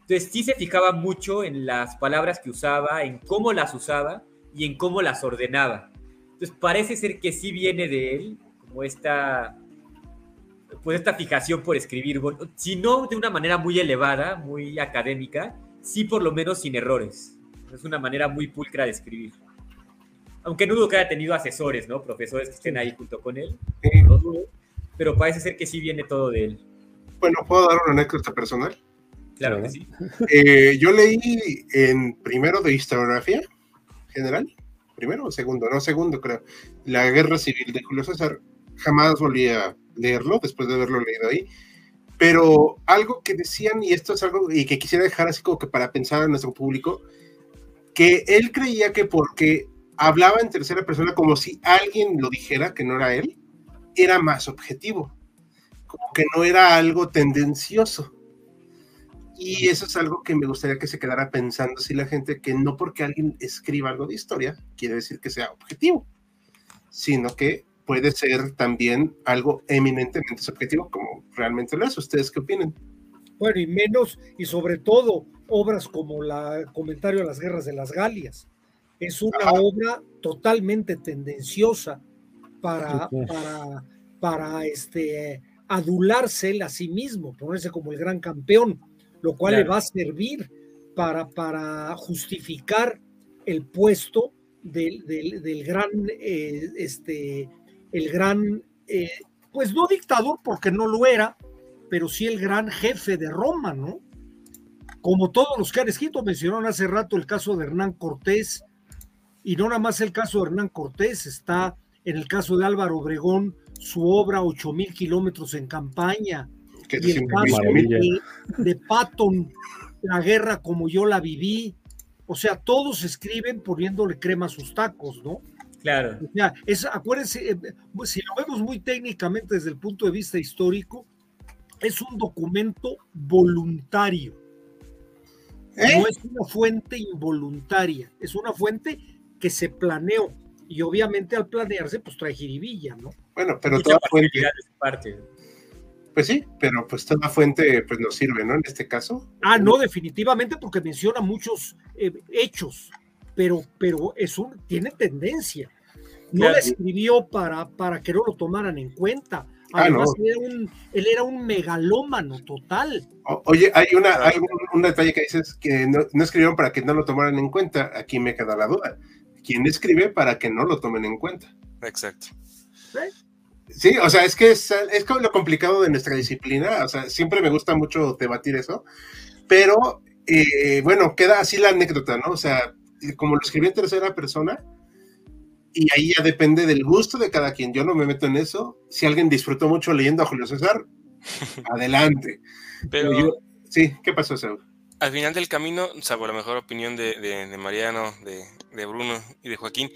Entonces sí se fijaba mucho en las palabras que usaba, en cómo las usaba y en cómo las ordenaba. Entonces parece ser que sí viene de él, como esta, pues esta fijación por escribir, si no de una manera muy elevada, muy académica, sí por lo menos sin errores. Es una manera muy pulcra de escribir. Aunque no dudo que haya tenido asesores, ¿no? Profesores que estén ahí junto con él. No dudo, pero parece ser que sí viene todo de él. Bueno, ¿puedo dar una anécdota personal? Claro que sí. Eh, yo leí en primero de historiografía general, primero o segundo, no, segundo creo, la guerra civil de Julio César. Jamás volví a leerlo después de haberlo leído ahí. Pero algo que decían, y esto es algo y que quisiera dejar así como que para pensar a nuestro público, que él creía que porque hablaba en tercera persona como si alguien lo dijera, que no era él, era más objetivo, como que no era algo tendencioso. Y eso es algo que me gustaría que se quedara pensando si la gente, que no porque alguien escriba algo de historia, quiere decir que sea objetivo, sino que puede ser también algo eminentemente subjetivo, como realmente lo es. ¿Ustedes qué opinan? Bueno, y menos, y sobre todo, obras como la Comentario de las Guerras de las Galias. Es una obra totalmente tendenciosa para, para, para este, adularse a sí mismo, ponerse como el gran campeón lo cual le va a servir para, para justificar el puesto del, del, gran, eh, este, el gran, eh, pues no dictador porque no lo era, pero sí el gran jefe de Roma, ¿no? Como todos los que han escrito, mencionaron hace rato el caso de Hernán Cortés, y no nada más el caso de Hernán Cortés, está en el caso de Álvaro Obregón, su obra Ocho mil kilómetros en campaña, y el caso de, de, Patton, la guerra como yo la viví. O sea, todos escriben poniéndole crema a sus tacos, ¿no? Claro. O sea, es, acuérdense, eh, si lo vemos muy técnicamente desde el punto de vista histórico, es un documento voluntario. ¿Eh? No es una fuente involuntaria, es una fuente que se planeó. Y obviamente al planearse, pues trae jiribilla, ¿no? Bueno, pero toda fuente. Parte. Pues sí, pero pues toda fuente pues nos sirve, ¿no? En este caso. Ah, no, definitivamente porque menciona muchos eh, hechos, pero, pero es un, tiene tendencia. No la escribió para, para que no lo tomaran en cuenta. Ah, Además, él era un megalómano total. oye, hay, una, hay un, detalle que dices que no, no, escribieron para que no lo tomaran en cuenta. Aquí me queda la duda. ¿Quién escribe para que no lo tomen en cuenta? Exacto. ¿Sí? O sea, es que es, es como lo complicado de nuestra disciplina, o sea, siempre me gusta mucho debatir eso, pero eh, bueno, queda así la anécdota, ¿no? O sea, como lo escribí en tercera persona, y ahí ya depende del gusto de cada quien, yo no me meto en eso, si alguien disfrutó mucho leyendo a Julio César, adelante. Pero, sí, ¿qué pasó, Saúl? Al final del camino, salvo la mejor opinión de, de, Mariano, de, de, Bruno y de Joaquín,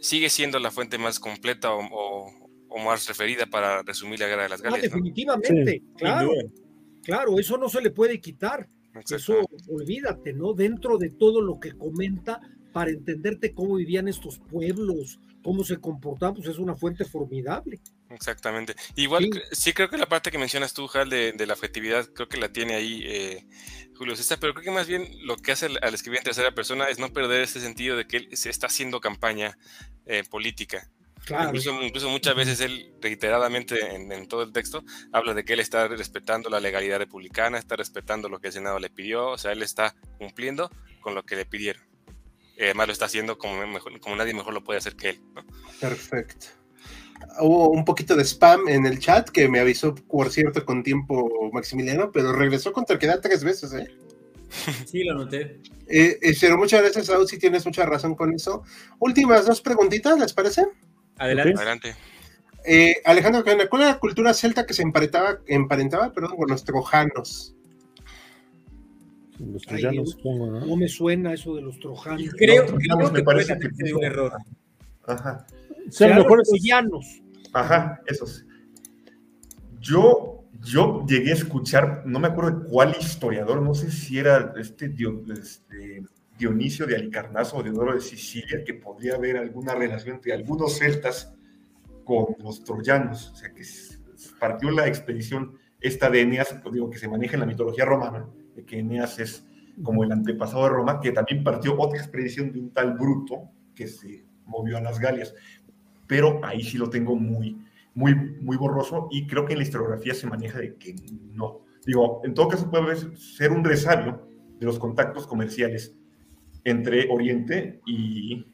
sigue siendo la fuente más completa o o más referida para resumir la guerra de las ah, Galias. definitivamente, claro. Claro, eso no se le puede quitar. Eso, olvídate, ¿no? Dentro de todo lo que comenta, para entenderte cómo vivían estos pueblos, cómo se comportaban, pues es una fuente formidable. Exactamente. Igual, sí, creo que la parte que mencionas tú, Jal, de, la afectividad, creo que la tiene ahí eh, Julio César, pero creo que más bien lo que hace al, escribir en tercera persona es no perder ese sentido de que él se está haciendo campaña eh, política. Incluso, muchas veces él reiteradamente en, todo el texto habla de que él está respetando la legalidad republicana, está respetando lo que el Senado le pidió, o sea, él está cumpliendo con lo que le pidieron. Y además lo está haciendo como, como nadie mejor lo puede hacer que él. Perfecto. Hubo un poquito de spam en el chat que me avisó, por cierto, con tiempo Maximiliano, pero regresó con terquedad tres veces, ¿eh? Sí, lo noté. Eh, eh, pero muchas gracias, Saúl, si tienes mucha razón con eso. Últimas dos preguntitas, ¿les parece? Adelante. Eh, Alejandro, ¿cuál era la cultura celta que se emparentaba, emparentaba perdón, con los trojanos? Los troyanos, supongo, ¿no? No me suena eso de los trojanos. Creo, que me parece que fue un error. Ajá. Son los troyanos. Ajá, esos. Yo, yo llegué a escuchar, no me acuerdo de cuál historiador, no sé si era este, este Dionisio de Alicarnaso o Oro de Sicilia, que podría haber alguna relación entre algunos celtas con los troyanos, o sea, que partió la expedición esta de Eneas, digo, que se maneja en la mitología romana, de que Eneas es como el antepasado de Roma, que también partió otra expedición de un tal Bruto que se movió a las Galias. Pero ahí sí lo tengo muy, muy, muy borroso y creo que en la historiografía se maneja de que no. Digo, en todo caso puede ser un resabio de los contactos comerciales entre Oriente y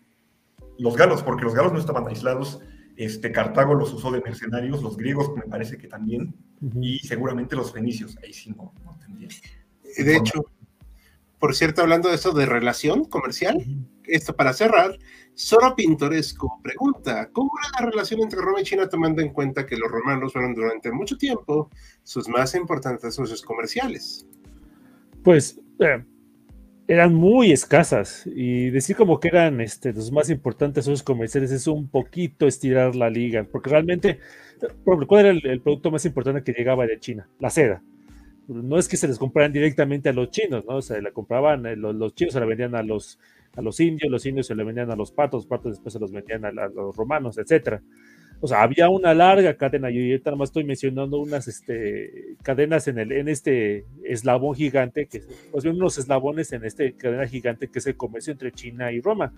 los galos, porque los galos no estaban aislados. Este, Cartago los usó de mercenarios, los griegos me parece que también, y seguramente los fenicios, ahí sí no, no tendría. De hecho, por cierto, hablando de eso de relación comercial, esto para cerrar, Solo Pintoresco pregunta, ¿cómo era la relación entre Roma y China tomando en cuenta que los romanos fueron durante mucho tiempo sus más importantes socios comerciales? Pues eh, eran muy escasas y decir como que eran este, los más importantes socios comerciales es un poquito estirar la liga, porque realmente, ¿cuál era el, producto más importante que llegaba de China? La seda no es que se les compraran directamente a los chinos, ¿no? O sea, la compraban, eh, los, los, chinos se la vendían a los, a los indios, los indios se le vendían a los patos, los patos después se los vendían a, los romanos, etcétera. O sea, había una larga cadena, yo ahorita nada más estoy mencionando unas este, cadenas en, el, en este eslabón gigante, que, pues unos eslabones en este cadena gigante que es el comercio entre China y Roma.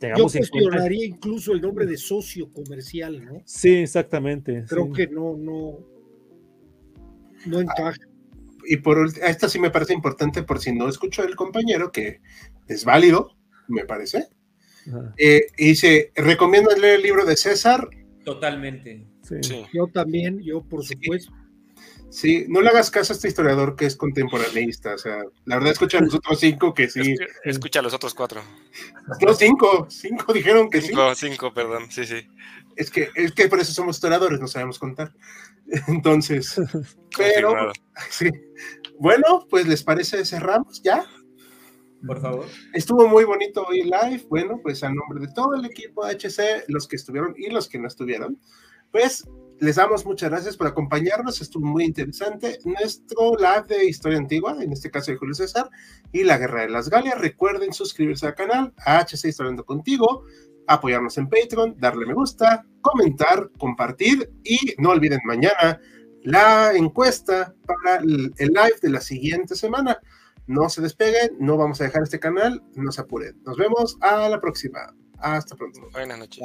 Tengamos yo cuestionaría incluso el nombre de socio comercial, ¿no? Sí, exactamente. Creo que no, no, no encaja y por esta sí me parece importante por si no escuchó el compañero, que es válido, me parece. Eh, y dice, ¿recomiendas leer el libro de César? Totalmente. Yo también, yo por supuesto. Sí, no le hagas caso a este historiador que es contemporaneista. O sea, la verdad, escucha a los otros cinco que sí. Escucha a los otros cuatro. No, cinco. Cinco dijeron que sí. Cinco, perdón. Sí, sí. Es que, es que por eso somos historiadores, no sabemos contar. Entonces, pero. Sí. Bueno, pues les parece, cerramos ya. Por favor. Estuvo muy bonito hoy live. Bueno, pues a nombre de todo el equipo HC, los que estuvieron y los que no estuvieron, pues les damos muchas gracias por acompañarnos, estuvo muy interesante. Nuestro live de historia antigua, en este caso de Julio César, y la Guerra de las Galias. Recuerden suscribirse al canal, a HC Historiando Contigo, apoyarnos en Patreon, darle me gusta, comentar, compartir y no olviden mañana la encuesta para el live de la siguiente semana. No se despeguen, no vamos a dejar este canal, no se apuren. Nos vemos a la próxima. Hasta pronto. Buenas noches.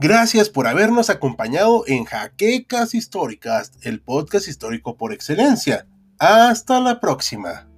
Gracias por habernos acompañado en Jaquecas Históricas, el podcast histórico por excelencia. Hasta la próxima.